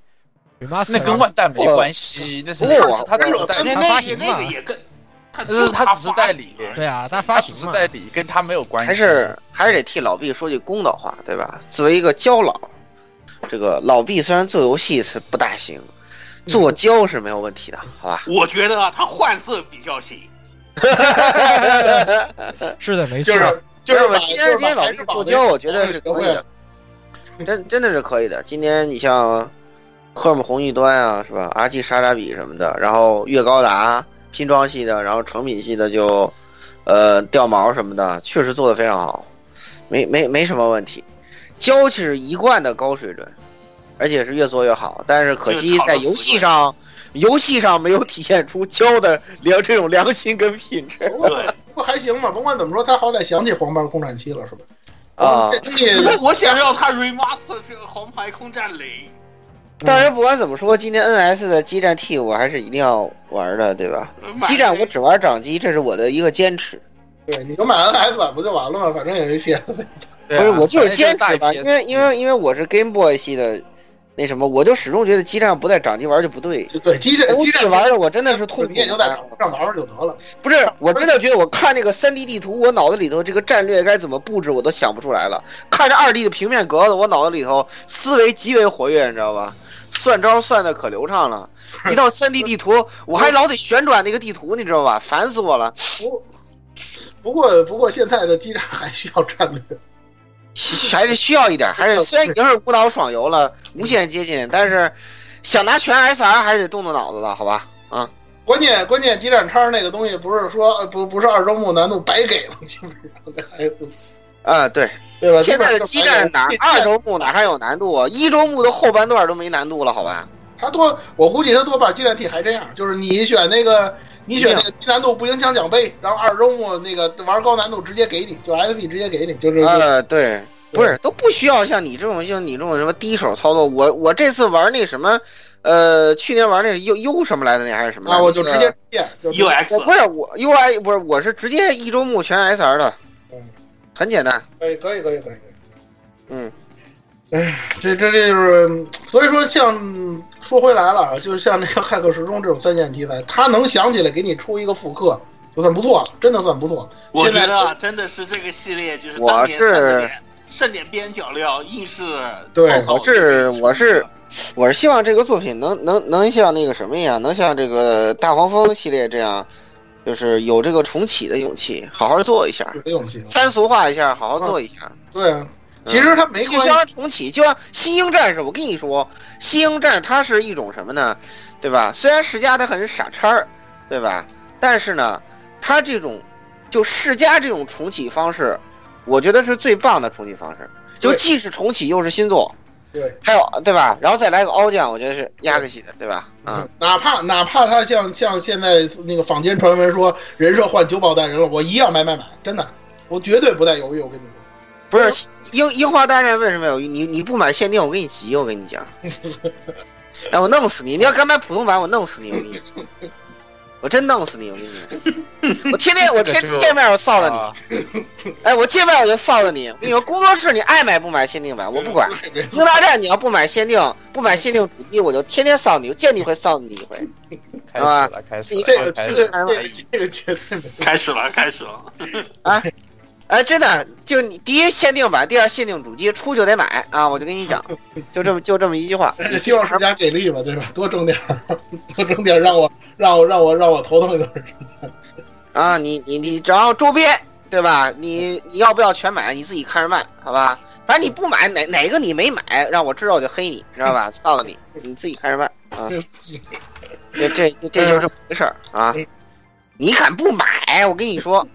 那跟万代没关系，那是不过我他只是代理那，发行嘛那个也跟他但是他只是代理对啊，他发他只行，是代理，跟他没有关系。还是还是得替老毕说句公道话，对吧？作为一个胶老，这个老毕虽然做游戏是不大行，做胶是没有问题的，好吧？我觉得啊，他换色比较行。是的，没错就。是就就是是把今天今天老毕做胶，我觉得是可以的，真真的是可以的。今天你像赫姆红玉端啊，是吧？R G 沙扎比什么的，然后月高达拼装系的，然后成品系的就呃掉毛什么的，确实做的非常好，没没没什么问题。胶是一贯的高水准，而且是越做越好，但是可惜在游戏上。游戏上没有体现出胶的良这种良心跟品质不过对不还行吧，甭管怎么说，他好歹想起黄牌空战七了，是吧？啊。我我想要他 remaster 这个黄牌空战零。但是不管怎么说，今年 NS 的激战 T 我还是一定要玩的，对吧？激战我只玩掌机，这是我的一个坚持。对，你就买 NS 版不就完了吗？反正也没 PS。对啊不是，我就是坚持吧，因为因为因为我是 Game Boy 系的，那什么，我就始终觉得激战不在掌机玩就不对。就对，激战游戏玩的我真的是痛苦你也就在上玩玩就得了。不是，我真的觉得我看那个三 D 地图，我脑子里头这个战略该怎么布置，我都想不出来了。看着二 D 的平面格子，我脑子里头思维极为活跃，你知道吧？算招算的可流畅了。一到三 D 地图，我还老得旋转那个地图，你知道吧？烦死我了。不不过不过现在的基站还需要战略。还是需要一点，还是虽然已经是无脑爽游了，无限接近，但是想拿全 SR 还是得动动脑子的，好吧？啊，关键关键基站叉那个东西不是说呃不不是二周目难度白给了，基本上啊，对，对吧？现在的激战哪二周目哪还有难度啊？一周目的后半段都没难度了，好吧？他多，我估计他多半激战 T 还这样，就是你选那个你选那个低难度不影响奖杯，然后二周目那个玩高难度直接给你，就 SP 直接给你，就是呃，对，不是都不需要像你这种像你这种什么低手操作。我我这次玩那什么，呃，去年玩那 U U 什么来的那还是什么来啊，着？我就直接变，UX 我不是我 UI 不是我是直接一周目全 SR 的嗯，很简单。可以可以可以可以。嗯，哎，这这这就是，所以说像说回来了，就是像那个《骇客时钟》这种三线题材，他能想起来给你出一个复刻，就算不错了，真的算不错了。我现在觉得啊真的是这个系列就是我是剩的点边角料，硬是对我是我是我是希望这个作品能能能像那个什么一样，能像这个大黄蜂系列这样，就是有这个重启的勇气，好好做一下，有勇气。三俗化一下，好好做一下。对啊，其实他没就像关系。重启，就像新鹰战士，我跟你说，新鹰战它是一种什么呢？对吧？虽然世家它很傻叉儿，对吧？但是呢，它这种就世家这种重启方式，我觉得是最棒的重启方式。就既是重启又是新作，对，还有对吧？然后再来个凹酱，我觉得是压个戏的，对吧？嗯，哪怕哪怕他像像现在那个坊间传闻说人设换九保带人了，我一样买买买，真的，我绝对不带犹豫。我跟你说，不是樱樱花大战为什么有你你不买限定，我给你急，我跟你讲。哎，我弄死你！你要敢买普通版，我弄死你！我跟你说。我真弄死你！我跟你说，我天天我天见面我臊了啊你，哎，我见面我就臊了你。我跟你说，工作室你爱买不买限定版我不管，英大战你要不买限定，不买限定主机，我就天天臊你，我见你一回臊你一回。开始了，开始这了，开始了。这个绝对开始了，开始了。哎，真的，就你第一限定版，第二限定主机出就得买啊！我就跟你讲，就这么就这么一句话。就希望厂家给力吧，对吧？多挣点，多挣点，让我让我让我让我头疼一段时间。啊，你你你只要周边对吧？你你要不要全买？你自己看着办，好吧？反正你不买哪哪个你没买，让我知道我就黑你，知道吧？臊了你，你自己看着办啊！这这这这就是这么回事儿啊！你敢不买？我跟你说，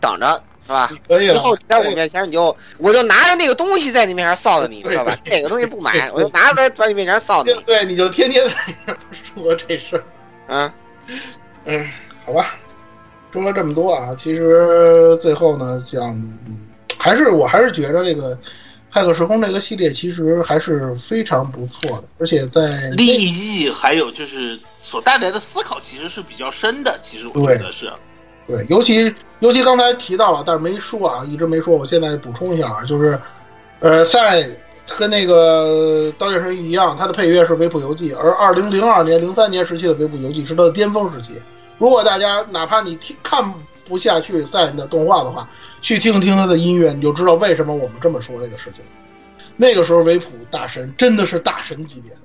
等着是吧？可以了以后，你在我面前，你就我就拿着那个东西在你面前臊的你，知道吧？哪个东西不买，我就拿出来在你面前臊你。对对，你就天天在那儿说这事儿。啊，嗯，好吧，说了这么多啊，其实最后呢，想，嗯还是我还是觉得这个《骇客时空》这个系列其实还是非常不错的，而且在利益还有就是所带来的思考，其实是比较深的。其实我觉得是，对，尤其尤其刚才提到了，但是没说啊，一直没说，我现在补充一下啊，就是，呃，赛跟那个《刀剑神域》一样，它的配乐是维普游记，而二零零二年、零三年时期的维普游记是它的巅峰时期。如果大家哪怕你听看不下去赛的动画的话，去听听他的音乐，你就知道为什么我们这么说这个事情。那个时候维普大神真的是大神级别的，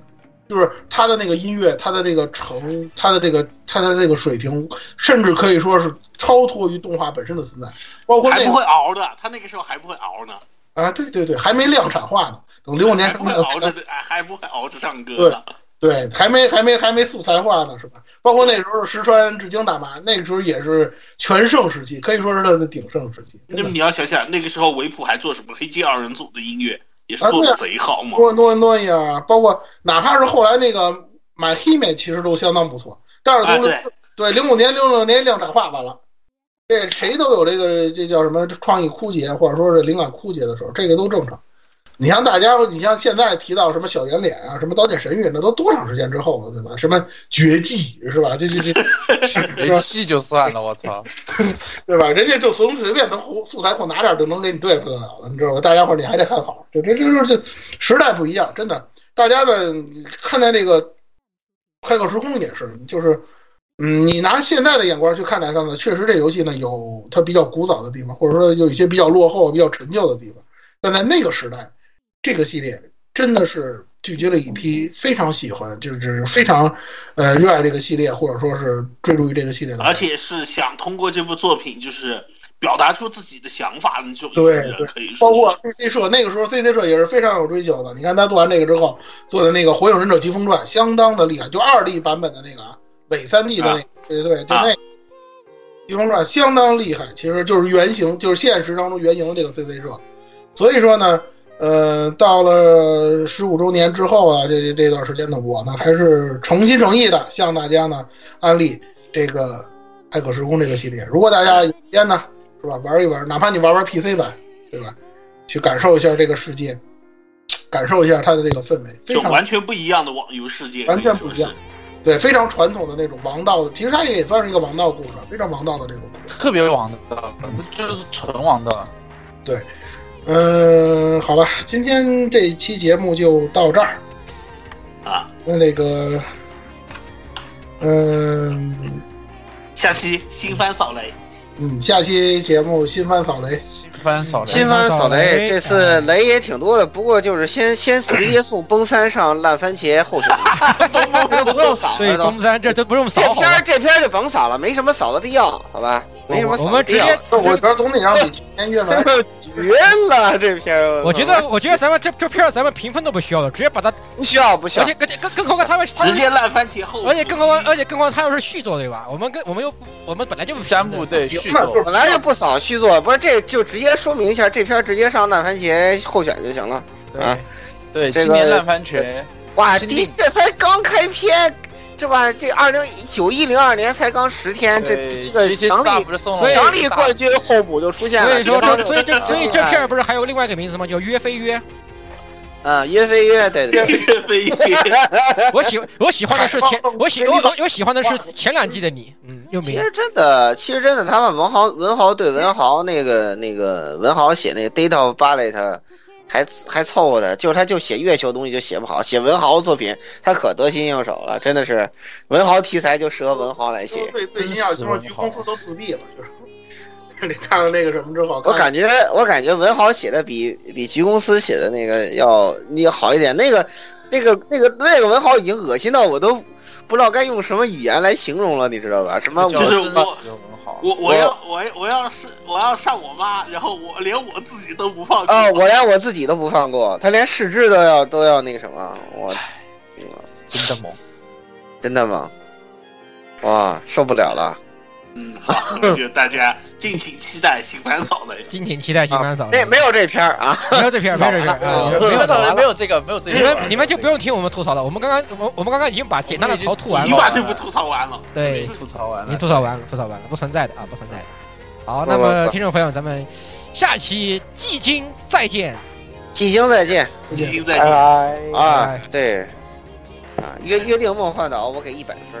就是他的那个音乐，他的这个成，他的这个他的这个水平，甚至可以说是超脱于动画本身的存在，包括那个还不会熬的，他那个时候还不会熬呢，啊，对对对，还没量产化呢，等零五年还不会熬着，哎还不会熬着唱歌呢。对，还没还没还没素材化呢，是吧？包括那时候石川智经大妈，那个时候也是全盛时期，可以说是他的鼎盛时期。那么你要想想，那个时候维普还做什么黑街二人组的音乐，也是做的贼好嘛。诺诺诺伊尔，包括哪怕是后来那个买黑美，其实都相当不错。但是从哎对对零五年、零六年量产化完了，这谁都有这个这叫什么创意枯竭，或者说是灵感枯竭的时候，这个都正常。你像大家，你像现在提到什么小圆脸啊，什么刀剑神域，那都多长时间之后了，对吧？什么绝技是吧？这这这，没气就算了，我操！对吧？人家就随随便能素材库拿点就能给你对付得了了，你知道吧？大家伙儿你还得看好，这这这这时代不一样，真的。大家的看待那个《快乐时空》也是，就是嗯，你拿现在的眼光去看待它呢，确实这游戏呢有它比较古早的地方，或者说有一些比较落后、比较陈旧的地方。但在那个时代，这个系列真的是聚集了一批非常喜欢，就是非常呃热爱这个系列，或者说是追逐于这个系列的，而且是想通过这部作品，就是表达出自己的想法的这种对人对可以说包括 CC 社，那个时候 CC 社也是非常有追求的。你看他做完这个之后，做的那个《火影忍者疾风传》相当的厉害，就二 D 版本的那个啊，伪三 D 的那个，对对对，就那《疾风传》相当厉害，其实就是原型，就是现实当中原型的这个 CC 社。所以说呢，呃，到了十五周年之后啊，这这这段时间呢，我呢还是诚心诚意的向大家呢安利这个《骇客时空》这个系列。如果大家有时间呢，是吧，玩一玩，哪怕你玩玩 PC 版，对吧？去感受一下这个世界，感受一下它的这个氛围，非常就完全不一样的网游世界，完全不一样。对，非常传统的那种王道的，其实它也算是一个王道故事，非常王道的这种故事。特别王道，这就是纯王道。嗯，好吧，今天这一期节目就到这儿。啊，那那个，嗯下期新番扫雷，嗯，下期节目新番扫雷，新番扫雷新，番扫雷，这次雷也挺多的，不过就是先 先直接送崩三上烂番茄候选，这都不用扫对，了都。东三这都不用扫这片儿？这片儿就甭扫了，没什么扫的必要，好吧？没什么我们直接。我觉得总得让你绝了，这片儿！我觉得，我觉得咱们这这片儿咱们评分都不需要了，直接把它，不需要，不需要而且。更更更何况他们直接烂番茄后，而且更何况，而且更何况他又是续作对吧？我们跟我们又我们本来就不三部对续作，本来就不扫续作，不是这就直接说明一下，这片儿直接上烂番茄候选就行了。啊对，今年烂番茄，哇，第这才刚开篇，是吧？这二零九一零二年才刚十天，这对第一个强力强力冠军候补就出现了。所以说这所以这所以这哎片儿不是还有另外一个名字吗？叫约飞约？啊，约飞约，对对对，越飞约 我喜我喜欢的是前我喜我我我喜欢的是前两季的你，嗯，又没其实真的，其实真的，他们文豪文豪对文豪那个那个文豪写那个 Data of Ballet 还还凑合的，就是他就写月球东西就写不好，写文豪作品他可得心应手了，真的是文豪题材就适合文豪来写。最最近要就是公司都自闭了，就是。你 看了那个什么之后，我感觉我感觉文豪写的比比局公司写的那个要你好一点。那个那个那个那个文豪已经恶心到我都不知道该用什么语言来形容了，你知道吧？什么就是真我实文豪我我要我我要是我要上我妈，然后我连我自己都不放过啊、我连我自己都不放过，他连试制都要都要那个什么，我真的猛。真的吗？哇，受不了了！嗯，好，就大家敬请期待新番嫂》的。敬请期待新番扫雷。那没有这片儿啊，没有这片儿，没有这片儿啊，没有基本上扫完了没有这个，没有这个你。们你们就不用听我们吐槽了，我们刚刚我我们刚刚已经把简单的槽吐完已经了，把这部吐槽完了。对，吐槽完了，吐槽完了，吐槽完了，不存在的啊，不存在的。好，那么听众朋友，咱们下期季经再见。季星再见基金再见。拜。啊哎！对，啊，约约定梦幻岛，我给一百分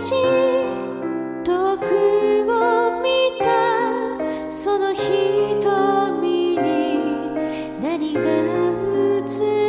しくを見たその瞳に何が映る